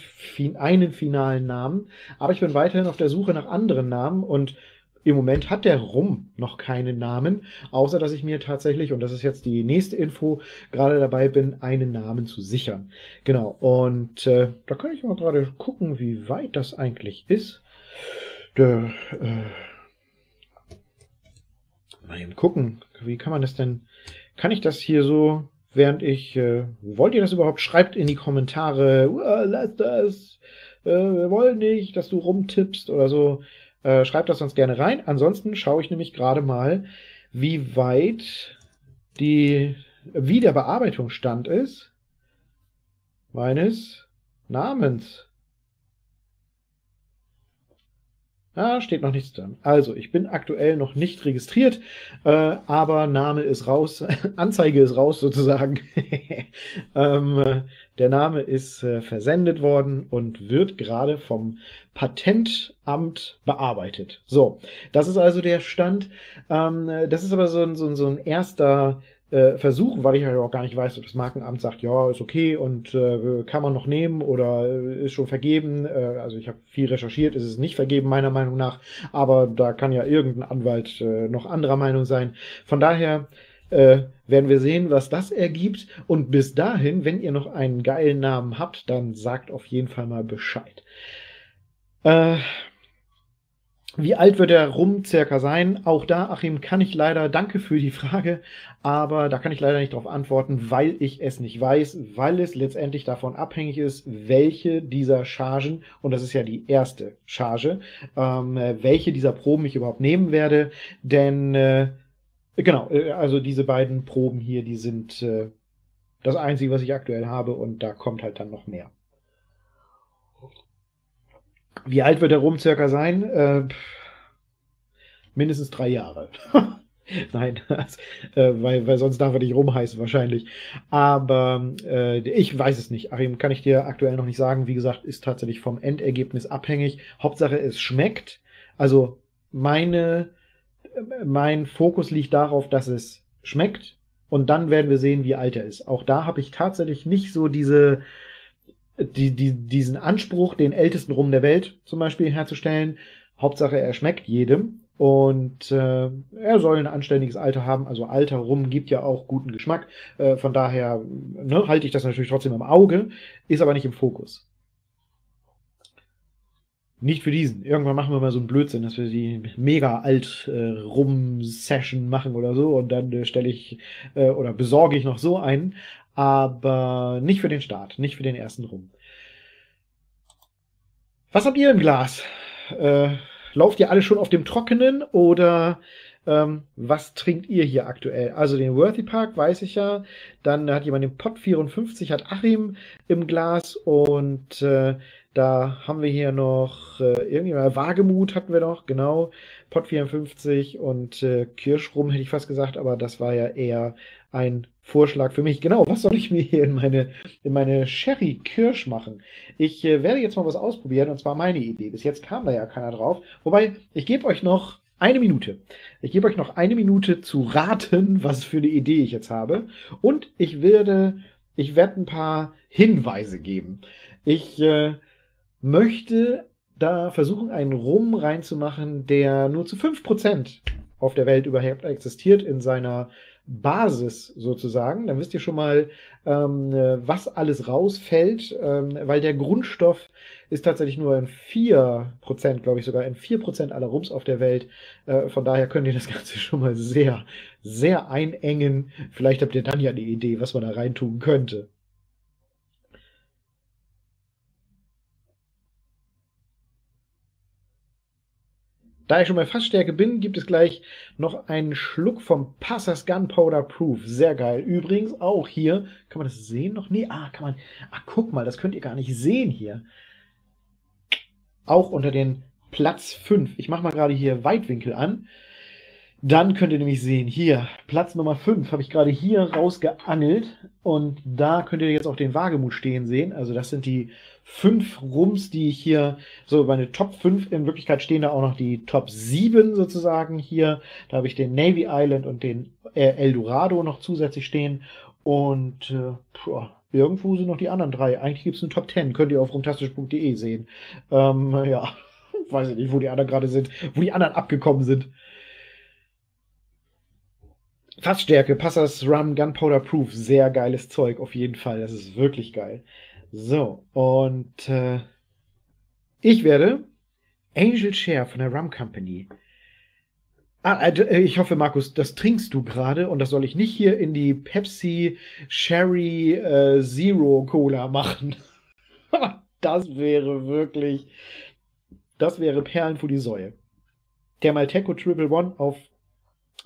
A: einen finalen Namen, aber ich bin weiterhin auf der Suche nach anderen Namen und im Moment hat der Rum noch keinen Namen, außer dass ich mir tatsächlich, und das ist jetzt die nächste Info, gerade dabei bin, einen Namen zu sichern. Genau, und äh, da kann ich mal gerade gucken, wie weit das eigentlich ist. Der, äh, mal eben gucken, wie kann man das denn, kann ich das hier so, während ich, äh, wollt ihr das überhaupt? Schreibt in die Kommentare, lass das, äh, wir wollen nicht, dass du rumtippst oder so. Äh, schreibt das uns gerne rein. Ansonsten schaue ich nämlich gerade mal, wie weit die, wie der Bearbeitungsstand ist meines Namens. Ah, steht noch nichts dran. Also, ich bin aktuell noch nicht registriert, äh, aber Name ist raus, Anzeige ist raus sozusagen. ähm, der Name ist äh, versendet worden und wird gerade vom Patentamt bearbeitet. So, das ist also der Stand. Ähm, das ist aber so ein, so ein, so ein erster äh, versuchen, weil ich ja auch gar nicht weiß, ob das Markenamt sagt, ja, ist okay und äh, kann man noch nehmen oder äh, ist schon vergeben. Äh, also ich habe viel recherchiert, ist es nicht vergeben, meiner Meinung nach, aber da kann ja irgendein Anwalt äh, noch anderer Meinung sein. Von daher äh, werden wir sehen, was das ergibt. Und bis dahin, wenn ihr noch einen geilen Namen habt, dann sagt auf jeden Fall mal Bescheid. Äh, wie alt wird der Rum circa sein? Auch da, Achim, kann ich leider, danke für die Frage, aber da kann ich leider nicht darauf antworten, weil ich es nicht weiß, weil es letztendlich davon abhängig ist, welche dieser Chargen, und das ist ja die erste Charge, ähm, welche dieser Proben ich überhaupt nehmen werde, denn äh, genau, äh, also diese beiden Proben hier, die sind äh, das Einzige, was ich aktuell habe und da kommt halt dann noch mehr. Wie alt wird der Rum circa sein? Äh, mindestens drei Jahre. Nein, das, äh, weil, weil sonst darf er nicht rumheißen wahrscheinlich. Aber äh, ich weiß es nicht. Achim, kann ich dir aktuell noch nicht sagen. Wie gesagt, ist tatsächlich vom Endergebnis abhängig. Hauptsache, es schmeckt. Also meine, mein Fokus liegt darauf, dass es schmeckt. Und dann werden wir sehen, wie alt er ist. Auch da habe ich tatsächlich nicht so diese, die, die, diesen Anspruch, den ältesten Rum der Welt zum Beispiel herzustellen. Hauptsache, er schmeckt jedem und äh, er soll ein anständiges Alter haben. Also Alter Rum gibt ja auch guten Geschmack. Äh, von daher ne, halte ich das natürlich trotzdem im Auge, ist aber nicht im Fokus. Nicht für diesen. Irgendwann machen wir mal so einen Blödsinn, dass wir die mega alt äh, Rum-Session machen oder so und dann äh, stelle ich äh, oder besorge ich noch so einen aber nicht für den Start, nicht für den ersten Rum. Was habt ihr im Glas? Äh, lauft ihr alle schon auf dem Trockenen oder ähm, was trinkt ihr hier aktuell? Also den Worthy Park weiß ich ja. Dann hat jemand den Pot 54, hat Achim im Glas und äh, da haben wir hier noch äh, irgendjemand, Wagemut hatten wir noch, genau. Pot 54 und äh, Kirschrum hätte ich fast gesagt, aber das war ja eher ein Vorschlag für mich. Genau, was soll ich mir hier in meine, in meine Sherry Kirsch machen? Ich äh, werde jetzt mal was ausprobieren und zwar meine Idee. Bis jetzt kam da ja keiner drauf. Wobei, ich gebe euch noch eine Minute. Ich gebe euch noch eine Minute zu raten, was für eine Idee ich jetzt habe. Und ich werde, ich werde ein paar Hinweise geben. Ich äh, möchte da versuchen, einen Rum reinzumachen, der nur zu 5% auf der Welt überhaupt existiert in seiner Basis sozusagen. Dann wisst ihr schon mal, ähm, was alles rausfällt, ähm, weil der Grundstoff ist tatsächlich nur in 4%, glaube ich sogar in 4% aller Rums auf der Welt. Äh, von daher könnt ihr das Ganze schon mal sehr, sehr einengen. Vielleicht habt ihr dann ja eine Idee, was man da reintun könnte. Da ich schon bei Fassstärke bin, gibt es gleich noch einen Schluck vom Passers Gunpowder Proof. Sehr geil. Übrigens auch hier, kann man das sehen noch? Nee, ah, kann man, ah, guck mal, das könnt ihr gar nicht sehen hier. Auch unter den Platz 5. Ich mache mal gerade hier Weitwinkel an. Dann könnt ihr nämlich sehen, hier, Platz Nummer 5 habe ich gerade hier rausgeangelt und da könnt ihr jetzt auch den Wagemut stehen sehen. Also das sind die fünf Rums, die ich hier, so meine Top 5, in Wirklichkeit stehen da auch noch die Top 7 sozusagen hier. Da habe ich den Navy Island und den äh, Eldorado noch zusätzlich stehen und äh, puh, irgendwo sind noch die anderen drei. Eigentlich gibt es eine Top 10, könnt ihr auf rumtastisch.de sehen. Ähm, ja, weiß ich nicht, wo die anderen gerade sind, wo die anderen abgekommen sind. Fassstärke, Passers Rum Gunpowder Proof, sehr geiles Zeug, auf jeden Fall. Das ist wirklich geil. So, und äh, ich werde Angel Share von der Rum Company. Ah, äh, ich hoffe, Markus, das trinkst du gerade und das soll ich nicht hier in die Pepsi Sherry äh, Zero Cola machen. das wäre wirklich, das wäre Perlen für die Säue. Der Malteco Triple One auf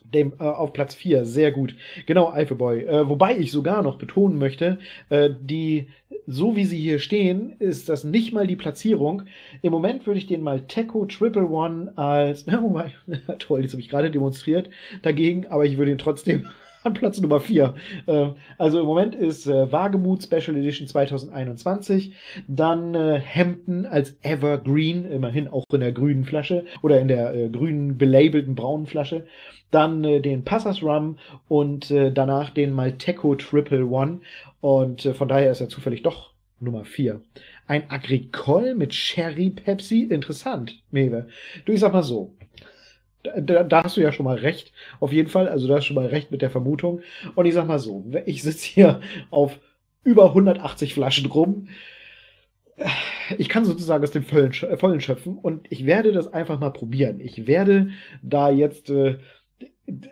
A: dem, äh, auf Platz 4, sehr gut. Genau, Alpheboy. Äh, wobei ich sogar noch betonen möchte, äh, die, so wie sie hier stehen, ist das nicht mal die Platzierung. Im Moment würde ich den mal Teco Triple One als, na, wobei, toll, das habe ich gerade demonstriert dagegen, aber ich würde ihn trotzdem an Platz Nummer 4. Äh, also im Moment ist äh, Wagemut Special Edition 2021, dann äh, Hampton als Evergreen, immerhin auch in der grünen Flasche oder in der äh, grünen belabelten braunen Flasche dann äh, den Passas Rum und äh, danach den Malteco Triple One. Und äh, von daher ist er zufällig doch Nummer 4. Ein Agricole mit Cherry Pepsi? Interessant, Mewe. Du, ich sag mal so. Da, da, hast du ja schon mal recht, auf jeden Fall. Also da hast du schon mal recht mit der Vermutung. Und ich sag mal so, ich sitze hier auf über 180 Flaschen rum. Ich kann sozusagen aus dem Vollen, Vollen schöpfen und ich werde das einfach mal probieren. Ich werde da jetzt äh,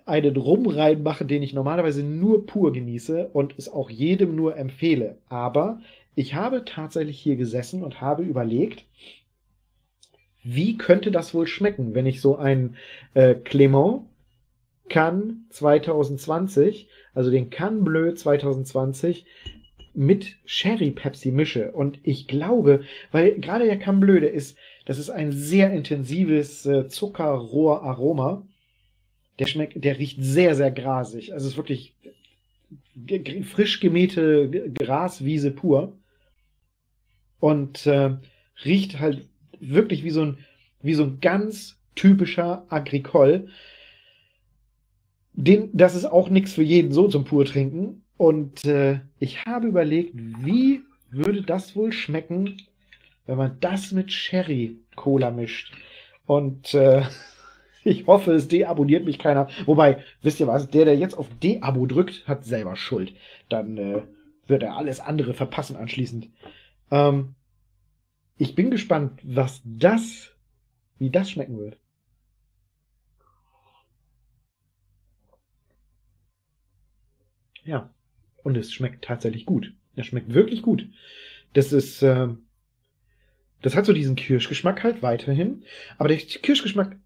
A: einen Rum reinmachen, den ich normalerweise nur pur genieße und es auch jedem nur empfehle. Aber ich habe tatsächlich hier gesessen und habe überlegt, wie könnte das wohl schmecken, wenn ich so ein äh, Clément Cannes 2020, also den Cannes Bleu 2020 mit Sherry Pepsi mische. Und ich glaube, weil gerade der Cannes Bleu, der ist, das ist ein sehr intensives äh, Zuckerrohraroma. Der schmeckt, der riecht sehr, sehr grasig. Also es ist wirklich frisch gemähte Graswiese pur. Und äh, riecht halt wirklich wie so ein, wie so ein ganz typischer Agricole. Den, das ist auch nichts für jeden so zum pur trinken. Und äh, ich habe überlegt, wie würde das wohl schmecken, wenn man das mit Sherry Cola mischt. Und äh, ich hoffe, es deabonniert mich keiner. Wobei, wisst ihr was, der, der jetzt auf Deabo drückt, hat selber Schuld. Dann äh, wird er alles andere verpassen anschließend. Ähm, ich bin gespannt, was das, wie das schmecken wird. Ja, und es schmeckt tatsächlich gut. Es schmeckt wirklich gut. Das ist, äh, das hat so diesen Kirschgeschmack halt weiterhin. Aber der Kirschgeschmack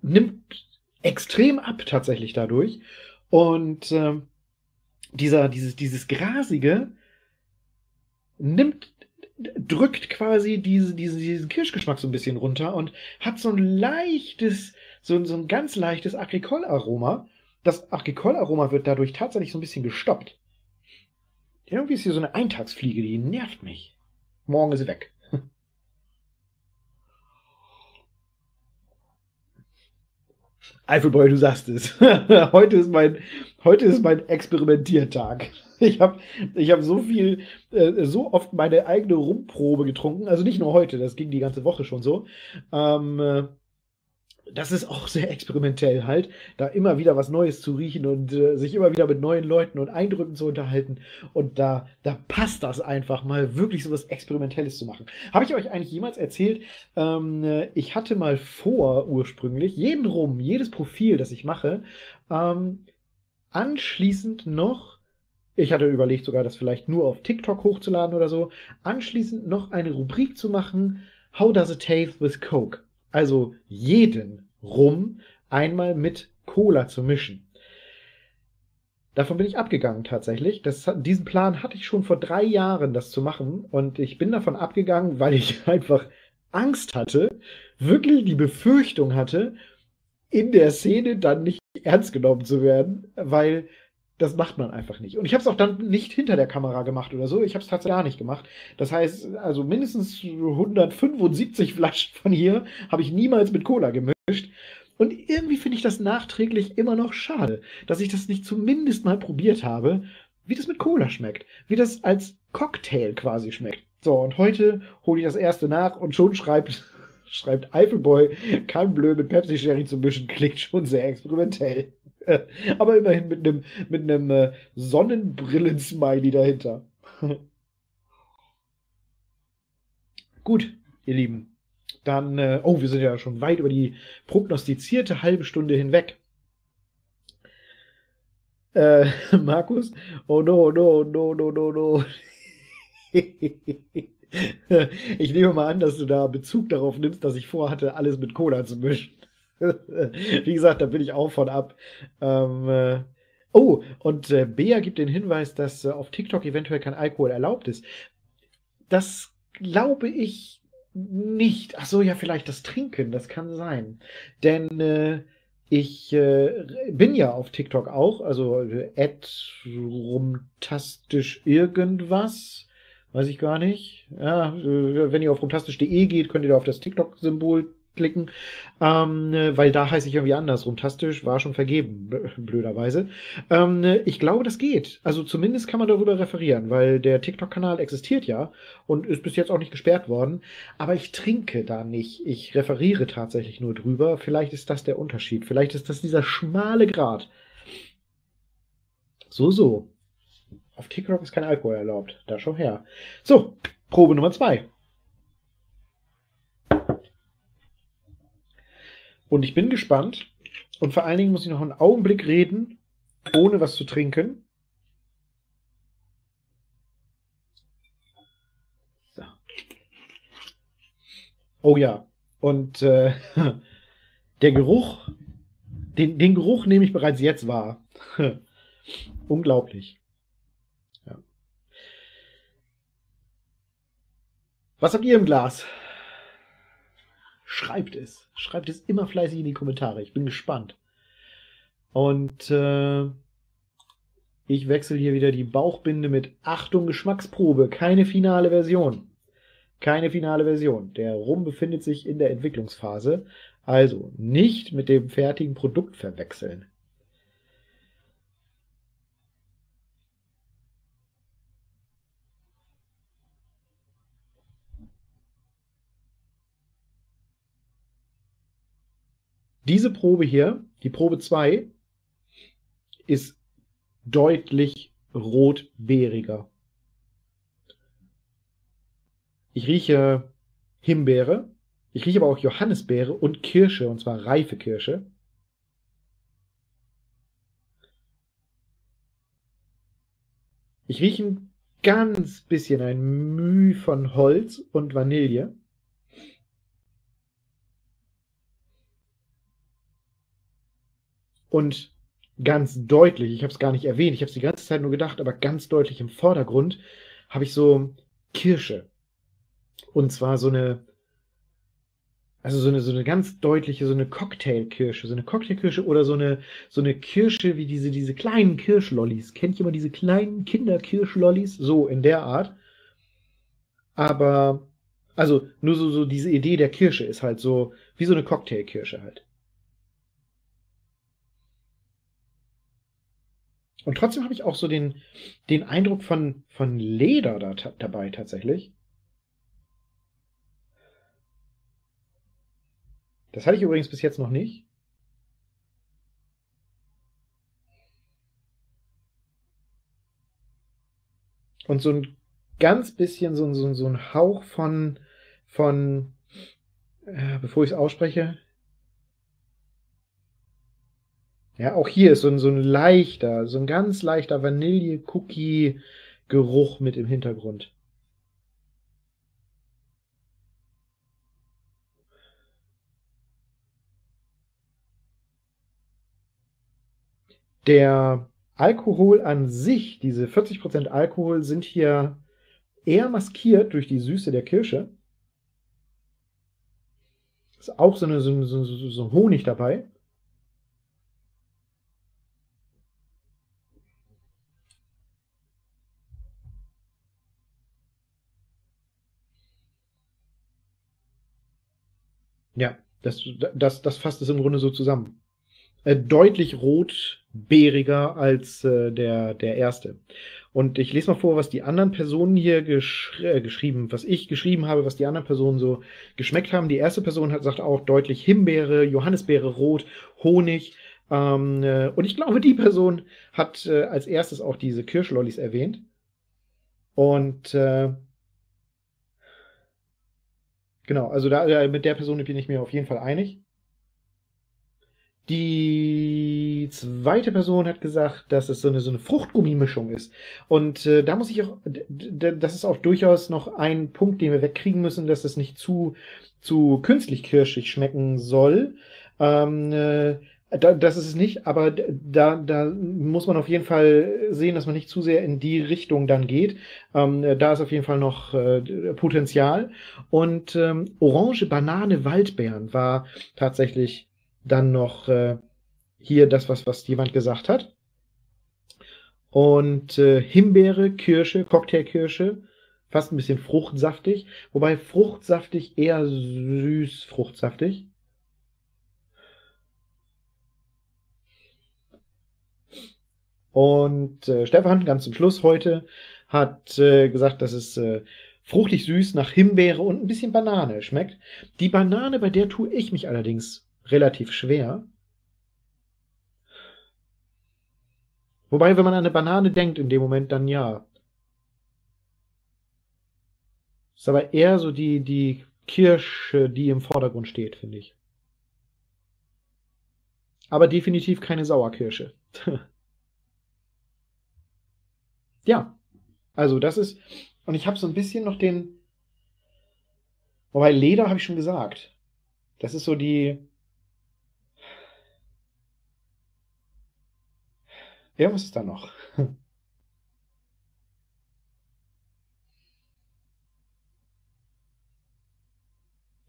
A: nimmt extrem ab tatsächlich dadurch. Und äh, dieser, dieses, dieses Grasige nimmt, drückt quasi diese, diese, diesen Kirschgeschmack so ein bisschen runter und hat so ein leichtes, so, so ein ganz leichtes Agricole-Aroma. Das Agricole-Aroma wird dadurch tatsächlich so ein bisschen gestoppt. Irgendwie ist hier so eine Eintagsfliege, die nervt mich. Morgen ist sie weg. Eifelboy, du sagst es. heute, ist mein, heute ist mein Experimentiertag. Ich habe ich hab so viel, äh, so oft meine eigene Rumprobe getrunken. Also nicht nur heute, das ging die ganze Woche schon so. Ähm, äh, das ist auch sehr experimentell halt, da immer wieder was Neues zu riechen und äh, sich immer wieder mit neuen Leuten und Eindrücken zu unterhalten. Und da, da passt das einfach mal wirklich so was Experimentelles zu machen. Habe ich euch eigentlich jemals erzählt, ähm, äh, ich hatte mal vor, ursprünglich, jeden Rum, jedes Profil, das ich mache, ähm, anschließend noch ich hatte überlegt, sogar das vielleicht nur auf TikTok hochzuladen oder so. Anschließend noch eine Rubrik zu machen: How does it taste with Coke? Also jeden Rum einmal mit Cola zu mischen. Davon bin ich abgegangen tatsächlich. Das, diesen Plan hatte ich schon vor drei Jahren, das zu machen. Und ich bin davon abgegangen, weil ich einfach Angst hatte, wirklich die Befürchtung hatte, in der Szene dann nicht ernst genommen zu werden, weil das macht man einfach nicht. Und ich habe es auch dann nicht hinter der Kamera gemacht oder so. Ich habe es tatsächlich gar nicht gemacht. Das heißt, also mindestens 175 Flaschen von hier habe ich niemals mit Cola gemischt. Und irgendwie finde ich das nachträglich immer noch schade, dass ich das nicht zumindest mal probiert habe, wie das mit Cola schmeckt. Wie das als Cocktail quasi schmeckt. So, und heute hole ich das erste nach und schon schreibt, schreibt Eifelboy, kein blöd mit Pepsi Sherry zu mischen, klingt schon sehr experimentell. Aber immerhin mit einem mit äh, Sonnenbrillen-Smiley dahinter. Gut, ihr Lieben. Dann, äh, oh, wir sind ja schon weit über die prognostizierte halbe Stunde hinweg. Äh, Markus? Oh no, no, no, no, no, no. ich nehme mal an, dass du da Bezug darauf nimmst, dass ich vorhatte, alles mit Cola zu mischen. Wie gesagt, da bin ich auch von ab. Ähm, äh, oh, und äh, Bea gibt den Hinweis, dass äh, auf TikTok eventuell kein Alkohol erlaubt ist. Das glaube ich nicht. Ach so, ja, vielleicht das Trinken, das kann sein. Denn äh, ich äh, bin ja auf TikTok auch, also äh, rumtastisch irgendwas. Weiß ich gar nicht. Ja, äh, wenn ihr auf rumtastisch.de geht, könnt ihr da auf das TikTok-Symbol klicken, ähm, weil da heiße ich irgendwie anders. Rumtastisch war schon vergeben, blöderweise. Ähm, ich glaube, das geht. Also zumindest kann man darüber referieren, weil der TikTok-Kanal existiert ja und ist bis jetzt auch nicht gesperrt worden. Aber ich trinke da nicht. Ich referiere tatsächlich nur drüber. Vielleicht ist das der Unterschied. Vielleicht ist das dieser schmale Grad. So, so. Auf TikTok ist kein Alkohol erlaubt. Da schau her. So, Probe Nummer zwei. Und ich bin gespannt. Und vor allen Dingen muss ich noch einen Augenblick reden, ohne was zu trinken. So. Oh ja. Und äh, der Geruch, den, den Geruch nehme ich bereits jetzt wahr. Unglaublich. Ja. Was habt ihr im Glas? Schreibt es. Schreibt es immer fleißig in die Kommentare. Ich bin gespannt. Und äh, ich wechsle hier wieder die Bauchbinde mit Achtung Geschmacksprobe. Keine finale Version. Keine finale Version. Der Rum befindet sich in der Entwicklungsphase. Also nicht mit dem fertigen Produkt verwechseln. Diese Probe hier, die Probe 2, ist deutlich rotbeeriger. Ich rieche Himbeere, ich rieche aber auch Johannisbeere und Kirsche, und zwar reife Kirsche. Ich rieche ein ganz bisschen ein Müh von Holz und Vanille. Und ganz deutlich, ich habe es gar nicht erwähnt, ich habe es die ganze Zeit nur gedacht, aber ganz deutlich im Vordergrund habe ich so Kirsche. Und zwar so eine, also so eine, so eine ganz deutliche, so eine Cocktailkirsche, so eine Cocktailkirsche oder so eine, so eine Kirsche wie diese, diese kleinen Kirschlollis. Kennt jemand diese kleinen Kinderkirschlollis? So in der Art. Aber, also nur so, so diese Idee der Kirsche ist halt so, wie so eine Cocktailkirsche halt. Und trotzdem habe ich auch so den, den Eindruck von, von Leder da, dabei tatsächlich. Das hatte ich übrigens bis jetzt noch nicht. Und so ein ganz bisschen, so, so, so ein Hauch von, von äh, bevor ich es ausspreche, Ja, auch hier ist so ein, so ein leichter, so ein ganz leichter Vanille-Cookie-Geruch mit im Hintergrund. Der Alkohol an sich, diese 40% Alkohol, sind hier eher maskiert durch die Süße der Kirsche. Ist auch so, eine, so, so, so Honig dabei. Ja, das, das, das fasst es im Grunde so zusammen. Äh, deutlich rotbeeriger als äh, der, der erste. Und ich lese mal vor, was die anderen Personen hier gesch äh, geschrieben, was ich geschrieben habe, was die anderen Personen so geschmeckt haben. Die erste Person hat sagt auch deutlich Himbeere, Johannisbeere, Rot, Honig. Ähm, äh, und ich glaube, die Person hat äh, als erstes auch diese Kirschlollis erwähnt. Und äh, Genau, also da, äh, mit der Person bin ich mir auf jeden Fall einig. Die zweite Person hat gesagt, dass es so eine, so eine Fruchtgummimischung ist. Und äh, da muss ich auch, das ist auch durchaus noch ein Punkt, den wir wegkriegen müssen, dass es nicht zu, zu künstlich kirschig schmecken soll. Ähm, äh, das ist es nicht, aber da, da muss man auf jeden Fall sehen, dass man nicht zu sehr in die Richtung dann geht. Ähm, da ist auf jeden Fall noch äh, Potenzial. Und ähm, Orange, Banane, Waldbeeren war tatsächlich dann noch äh, hier das, was, was jemand gesagt hat. Und äh, Himbeere, Kirsche, Cocktailkirsche, fast ein bisschen fruchtsaftig, wobei fruchtsaftig eher süß fruchtsaftig. Und äh, Stefan, ganz zum Schluss heute, hat äh, gesagt, dass es äh, fruchtig süß nach Himbeere und ein bisschen Banane schmeckt. Die Banane, bei der tue ich mich allerdings relativ schwer. Wobei, wenn man an eine Banane denkt in dem Moment, dann ja. Ist aber eher so die, die Kirsche, die im Vordergrund steht, finde ich. Aber definitiv keine Sauerkirsche. Ja, also das ist, und ich habe so ein bisschen noch den, wobei Leder habe ich schon gesagt. Das ist so die, ja, was ist da noch?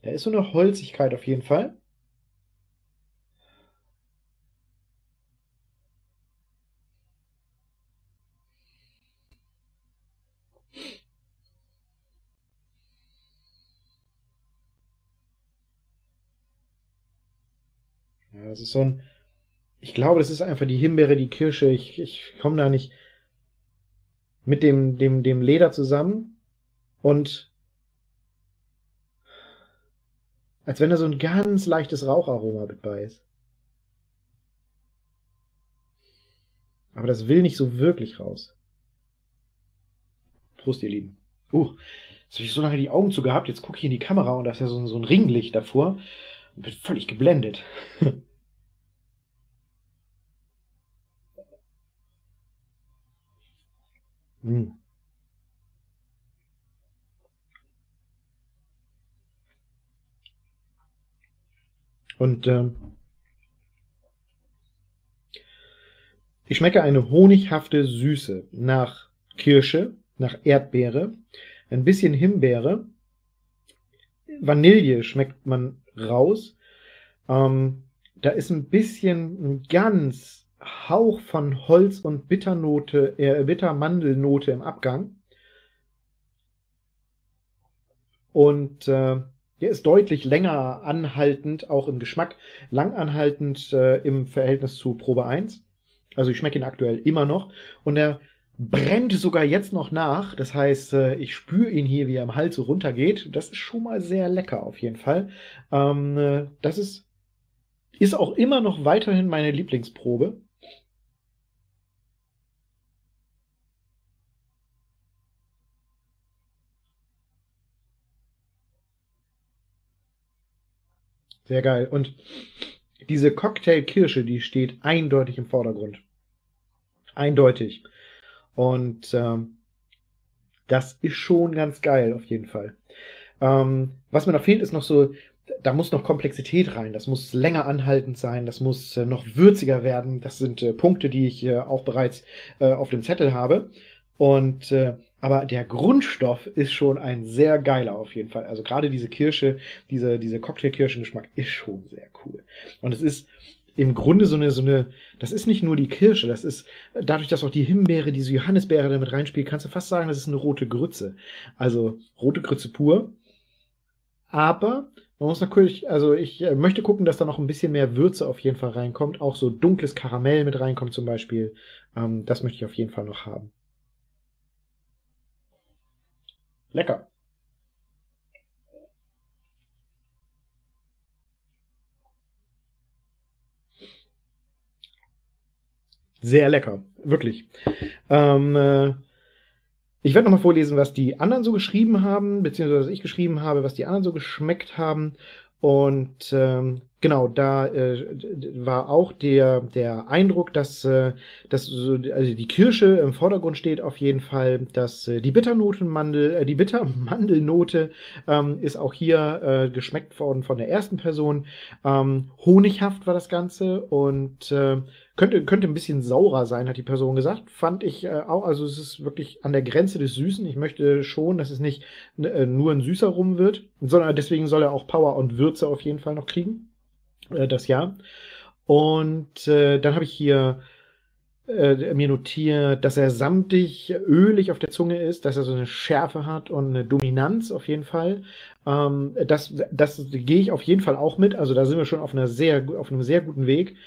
A: Da ist so eine Holzigkeit auf jeden Fall. Das ist so ein. Ich glaube, das ist einfach die Himbeere, die Kirsche. Ich, ich komme da nicht mit dem, dem, dem Leder zusammen. Und als wenn da so ein ganz leichtes Raucharoma mit bei ist. Aber das will nicht so wirklich raus. Prost, ihr Lieben. Uh, jetzt habe ich so lange die Augen zu gehabt. Jetzt gucke ich in die Kamera und da ist ja so, so ein Ringlicht davor. Und bin völlig geblendet. Hm. Und ähm, ich schmecke eine honighafte Süße nach Kirsche, nach Erdbeere, ein bisschen Himbeere, Vanille schmeckt man raus. Ähm, da ist ein bisschen ein ganz Hauch von Holz und Bitternote, äh, Bittermandelnote im Abgang. Und äh, der ist deutlich länger anhaltend, auch im Geschmack, lang anhaltend äh, im Verhältnis zu Probe 1. Also ich schmecke ihn aktuell immer noch. Und er brennt sogar jetzt noch nach. Das heißt, äh, ich spüre ihn hier, wie er im Hals so runtergeht. Das ist schon mal sehr lecker auf jeden Fall. Ähm, äh, das ist, ist auch immer noch weiterhin meine Lieblingsprobe. Sehr geil. Und diese Cocktailkirsche, die steht eindeutig im Vordergrund. Eindeutig. Und ähm, das ist schon ganz geil, auf jeden Fall. Ähm, was mir noch fehlt, ist noch so da muss noch Komplexität rein, das muss länger anhaltend sein, das muss äh, noch würziger werden. Das sind äh, Punkte, die ich äh, auch bereits äh, auf dem Zettel habe. Und äh, aber der Grundstoff ist schon ein sehr geiler auf jeden Fall. Also gerade diese Kirsche, diese, diese Cocktailkirschengeschmack ist schon sehr cool. Und es ist im Grunde so eine, so eine, das ist nicht nur die Kirsche, das ist, dadurch, dass auch die Himbeere, diese Johannisbeere damit reinspielt, kannst du fast sagen, das ist eine rote Grütze. Also rote Grütze pur. Aber man muss natürlich, also ich äh, möchte gucken, dass da noch ein bisschen mehr Würze auf jeden Fall reinkommt. Auch so dunkles Karamell mit reinkommt zum Beispiel. Ähm, das möchte ich auf jeden Fall noch haben. Lecker. Sehr lecker, wirklich. Ähm, äh, ich werde nochmal vorlesen, was die anderen so geschrieben haben, beziehungsweise was ich geschrieben habe, was die anderen so geschmeckt haben. Und ähm, genau, da äh, war auch der, der Eindruck, dass, äh, dass so, also die Kirsche im Vordergrund steht auf jeden Fall, dass äh, die Bitternotenmandel, äh, die Bittermandelnote ähm, ist auch hier äh, geschmeckt worden von der ersten Person. Ähm, honighaft war das Ganze und äh, könnte, könnte ein bisschen saurer sein, hat die Person gesagt. Fand ich äh, auch, also es ist wirklich an der Grenze des Süßen. Ich möchte schon, dass es nicht äh, nur ein süßer Rum wird, sondern deswegen soll er auch Power und Würze auf jeden Fall noch kriegen. Äh, das Jahr. Und äh, dann habe ich hier äh, mir notiert, dass er samtig, ölig auf der Zunge ist, dass er so eine Schärfe hat und eine Dominanz auf jeden Fall. Ähm, das das gehe ich auf jeden Fall auch mit. Also da sind wir schon auf, einer sehr, auf einem sehr guten Weg.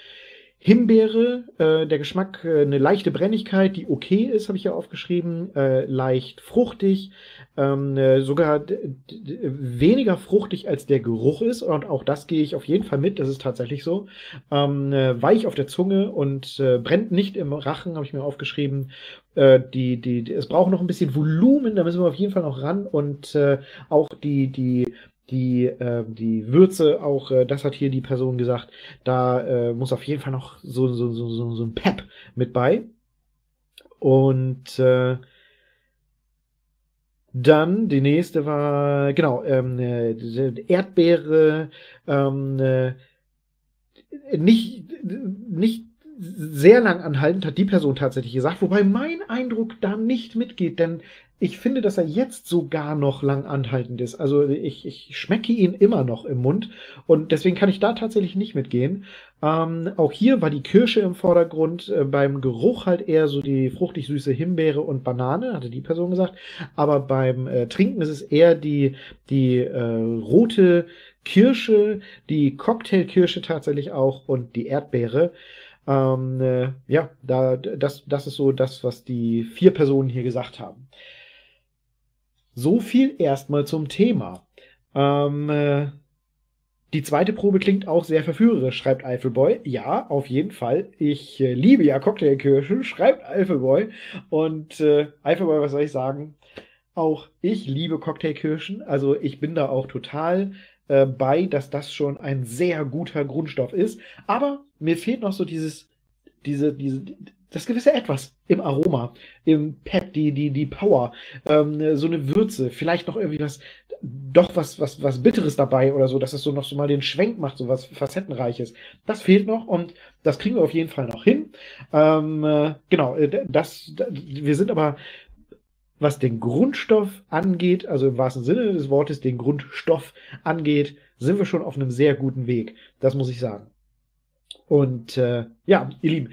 A: Himbeere, äh, der Geschmack, äh, eine leichte Brennigkeit, die okay ist, habe ich ja aufgeschrieben, äh, leicht fruchtig, ähm, äh, sogar weniger fruchtig als der Geruch ist und auch das gehe ich auf jeden Fall mit, das ist tatsächlich so. Ähm, äh, weich auf der Zunge und äh, brennt nicht im Rachen, habe ich mir aufgeschrieben. Äh, die, die, die, es braucht noch ein bisschen Volumen, da müssen wir auf jeden Fall noch ran und äh, auch die, die die, äh, die Würze, auch äh, das hat hier die Person gesagt, da äh, muss auf jeden Fall noch so, so, so, so, so ein Pep mit bei. Und äh, dann die nächste war, genau, ähm, äh, Erdbeere, ähm, äh, nicht, nicht sehr lang anhaltend, hat die Person tatsächlich gesagt, wobei mein Eindruck da nicht mitgeht, denn ich finde, dass er jetzt sogar noch lang anhaltend ist. Also ich, ich schmecke ihn immer noch im Mund und deswegen kann ich da tatsächlich nicht mitgehen. Ähm, auch hier war die Kirsche im Vordergrund, äh, beim Geruch halt eher so die fruchtig süße Himbeere und Banane, hatte die Person gesagt. Aber beim äh, Trinken ist es eher die, die äh, rote Kirsche, die Cocktailkirsche tatsächlich auch und die Erdbeere. Ähm, äh, ja, da, das, das ist so das, was die vier Personen hier gesagt haben. So viel erstmal zum Thema. Ähm, äh, die zweite Probe klingt auch sehr verführerisch, schreibt Eifelboy. Ja, auf jeden Fall. Ich äh, liebe ja Cocktailkirschen, schreibt Eifelboy. Und äh, Eifelboy, was soll ich sagen? Auch ich liebe Cocktailkirschen. Also ich bin da auch total äh, bei, dass das schon ein sehr guter Grundstoff ist. Aber mir fehlt noch so dieses, diese, diese, das gewisse Etwas im Aroma, im Pep, die, die, die Power, ähm, so eine Würze, vielleicht noch irgendwie was, doch was, was, was Bitteres dabei oder so, dass es so noch so mal den Schwenk macht, so was Facettenreiches. Das fehlt noch und das kriegen wir auf jeden Fall noch hin. Ähm, äh, genau, äh, das, das, wir sind aber, was den Grundstoff angeht, also im wahrsten Sinne des Wortes, den Grundstoff angeht, sind wir schon auf einem sehr guten Weg. Das muss ich sagen. Und äh, ja, ihr Lieben,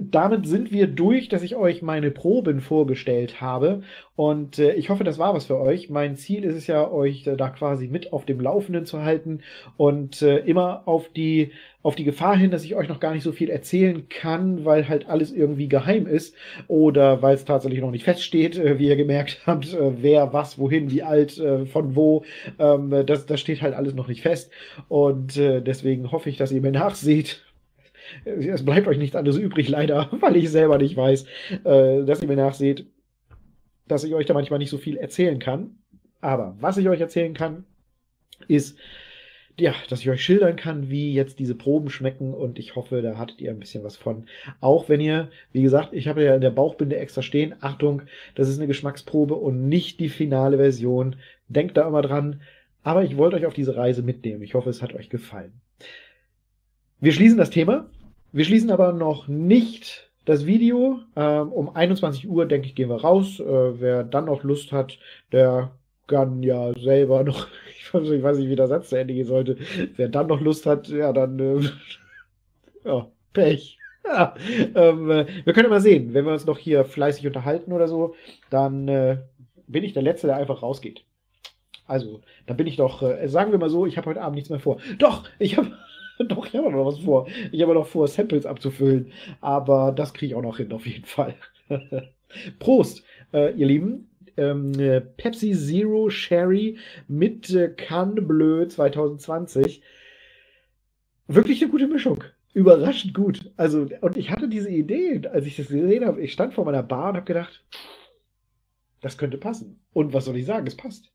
A: damit sind wir durch, dass ich euch meine Proben vorgestellt habe. Und äh, ich hoffe, das war was für euch. Mein Ziel ist es ja, euch äh, da quasi mit auf dem Laufenden zu halten und äh, immer auf die, auf die Gefahr hin, dass ich euch noch gar nicht so viel erzählen kann, weil halt alles irgendwie geheim ist oder weil es tatsächlich noch nicht feststeht, äh, wie ihr gemerkt habt, äh, wer, was, wohin, wie alt, äh, von wo. Ähm, das, das steht halt alles noch nicht fest. Und deswegen hoffe ich, dass ihr mir nachseht es bleibt euch nichts anderes übrig, leider, weil ich selber nicht weiß, äh, dass ihr mir nachseht, dass ich euch da manchmal nicht so viel erzählen kann. Aber was ich euch erzählen kann, ist, ja, dass ich euch schildern kann, wie jetzt diese Proben schmecken und ich hoffe, da hattet ihr ein bisschen was von. Auch wenn ihr, wie gesagt, ich habe ja in der Bauchbinde extra stehen, Achtung, das ist eine Geschmacksprobe und nicht die finale Version. Denkt da immer dran, Aber ich wollte euch auf diese Reise mitnehmen. Ich hoffe, es hat euch gefallen. Wir schließen das Thema. Wir schließen aber noch nicht das Video. Ähm, um 21 Uhr, denke ich, gehen wir raus. Äh, wer dann noch Lust hat, der kann ja selber noch, ich weiß nicht, wie der Satz zu Ende gehen sollte. Wer dann noch Lust hat, ja, dann, äh, ja, Pech. Ja, ähm, äh, wir können mal sehen, wenn wir uns noch hier fleißig unterhalten oder so, dann äh, bin ich der Letzte, der einfach rausgeht. Also, dann bin ich doch, äh, sagen wir mal so, ich habe heute Abend nichts mehr vor. Doch, ich habe doch, ich habe noch was vor. Ich habe noch vor, Samples abzufüllen, aber das kriege ich auch noch hin, auf jeden Fall. Prost, äh, ihr Lieben. Ähm, äh, Pepsi Zero Sherry mit äh, Cannes Bleu 2020. Wirklich eine gute Mischung überraschend gut. Also, und ich hatte diese Idee, als ich das gesehen habe, ich stand vor meiner Bar und habe gedacht, das könnte passen. Und was soll ich sagen? Es passt.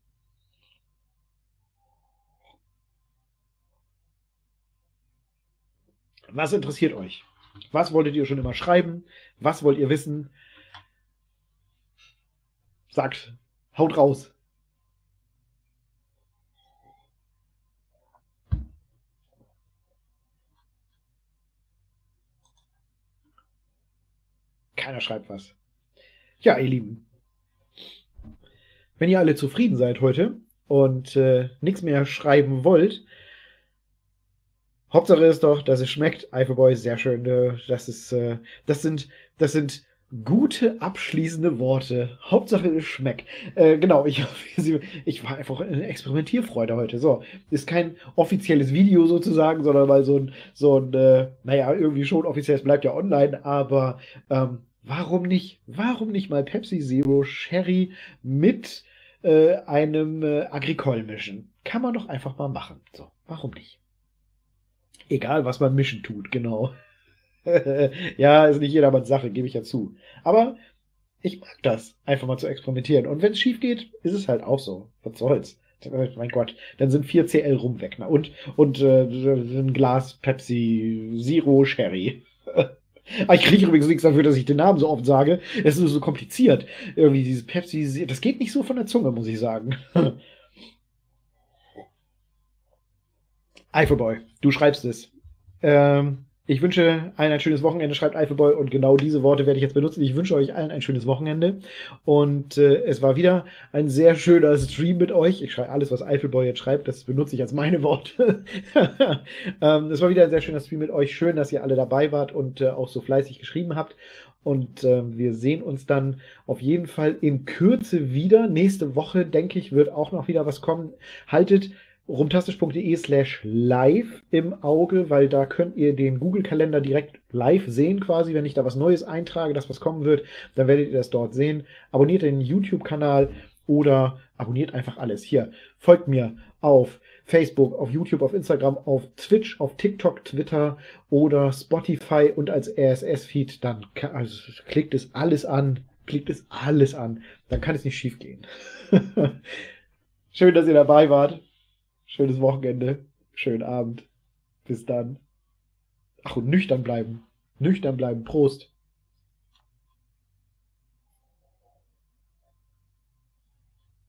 A: Was interessiert euch? Was wolltet ihr schon immer schreiben? Was wollt ihr wissen? Sagt, haut raus. Keiner schreibt was. Ja, ihr Lieben. Wenn ihr alle zufrieden seid heute und äh, nichts mehr schreiben wollt, Hauptsache ist doch, dass es schmeckt. Eifelboy ist sehr schön. Äh, das ist, äh, das sind, das sind gute abschließende Worte. Hauptsache es schmeckt. Äh, genau, ich, ich war einfach in Experimentierfreude heute. So, ist kein offizielles Video sozusagen, sondern mal so ein, so ein, äh, naja, irgendwie schon offiziell, es bleibt ja online, aber ähm, warum nicht, warum nicht mal Pepsi Zero Sherry mit äh, einem äh, Agricole mischen? Kann man doch einfach mal machen. So, warum nicht? Egal, was man mischen tut, genau. ja, ist nicht jedermanns Sache, gebe ich ja zu. Aber ich mag das, einfach mal zu experimentieren. Und wenn es schief geht, ist es halt auch so. Was soll's? Mein Gott, dann sind 4 CL rum weg. Ne? Und, und äh, ein Glas Pepsi Zero Sherry. Ah, ich kriege übrigens nichts dafür, dass ich den Namen so oft sage. Es ist so kompliziert. Irgendwie dieses Pepsi, das geht nicht so von der Zunge, muss ich sagen. Eifelboy, du schreibst es. Ähm, ich wünsche allen ein schönes Wochenende, schreibt Eifelboy, und genau diese Worte werde ich jetzt benutzen. Ich wünsche euch allen ein schönes Wochenende. Und äh, es war wieder ein sehr schöner Stream mit euch. Ich schreibe alles, was Eifelboy jetzt schreibt, das benutze ich als meine Worte. ähm, es war wieder ein sehr schöner Stream mit euch. Schön, dass ihr alle dabei wart und äh, auch so fleißig geschrieben habt. Und äh, wir sehen uns dann auf jeden Fall in Kürze wieder. Nächste Woche, denke ich, wird auch noch wieder was kommen. Haltet rumtastisch.de slash live im Auge, weil da könnt ihr den Google-Kalender direkt live sehen quasi. Wenn ich da was Neues eintrage, das was kommen wird, dann werdet ihr das dort sehen. Abonniert den YouTube-Kanal oder abonniert einfach alles. Hier, folgt mir auf Facebook, auf YouTube, auf Instagram, auf Twitch, auf TikTok, Twitter oder Spotify und als RSS-Feed, dann also, klickt es alles an, klickt es alles an, dann kann es nicht schief gehen. Schön, dass ihr dabei wart. Schönes Wochenende. Schönen Abend. Bis dann. Ach, und nüchtern bleiben. Nüchtern bleiben. Prost.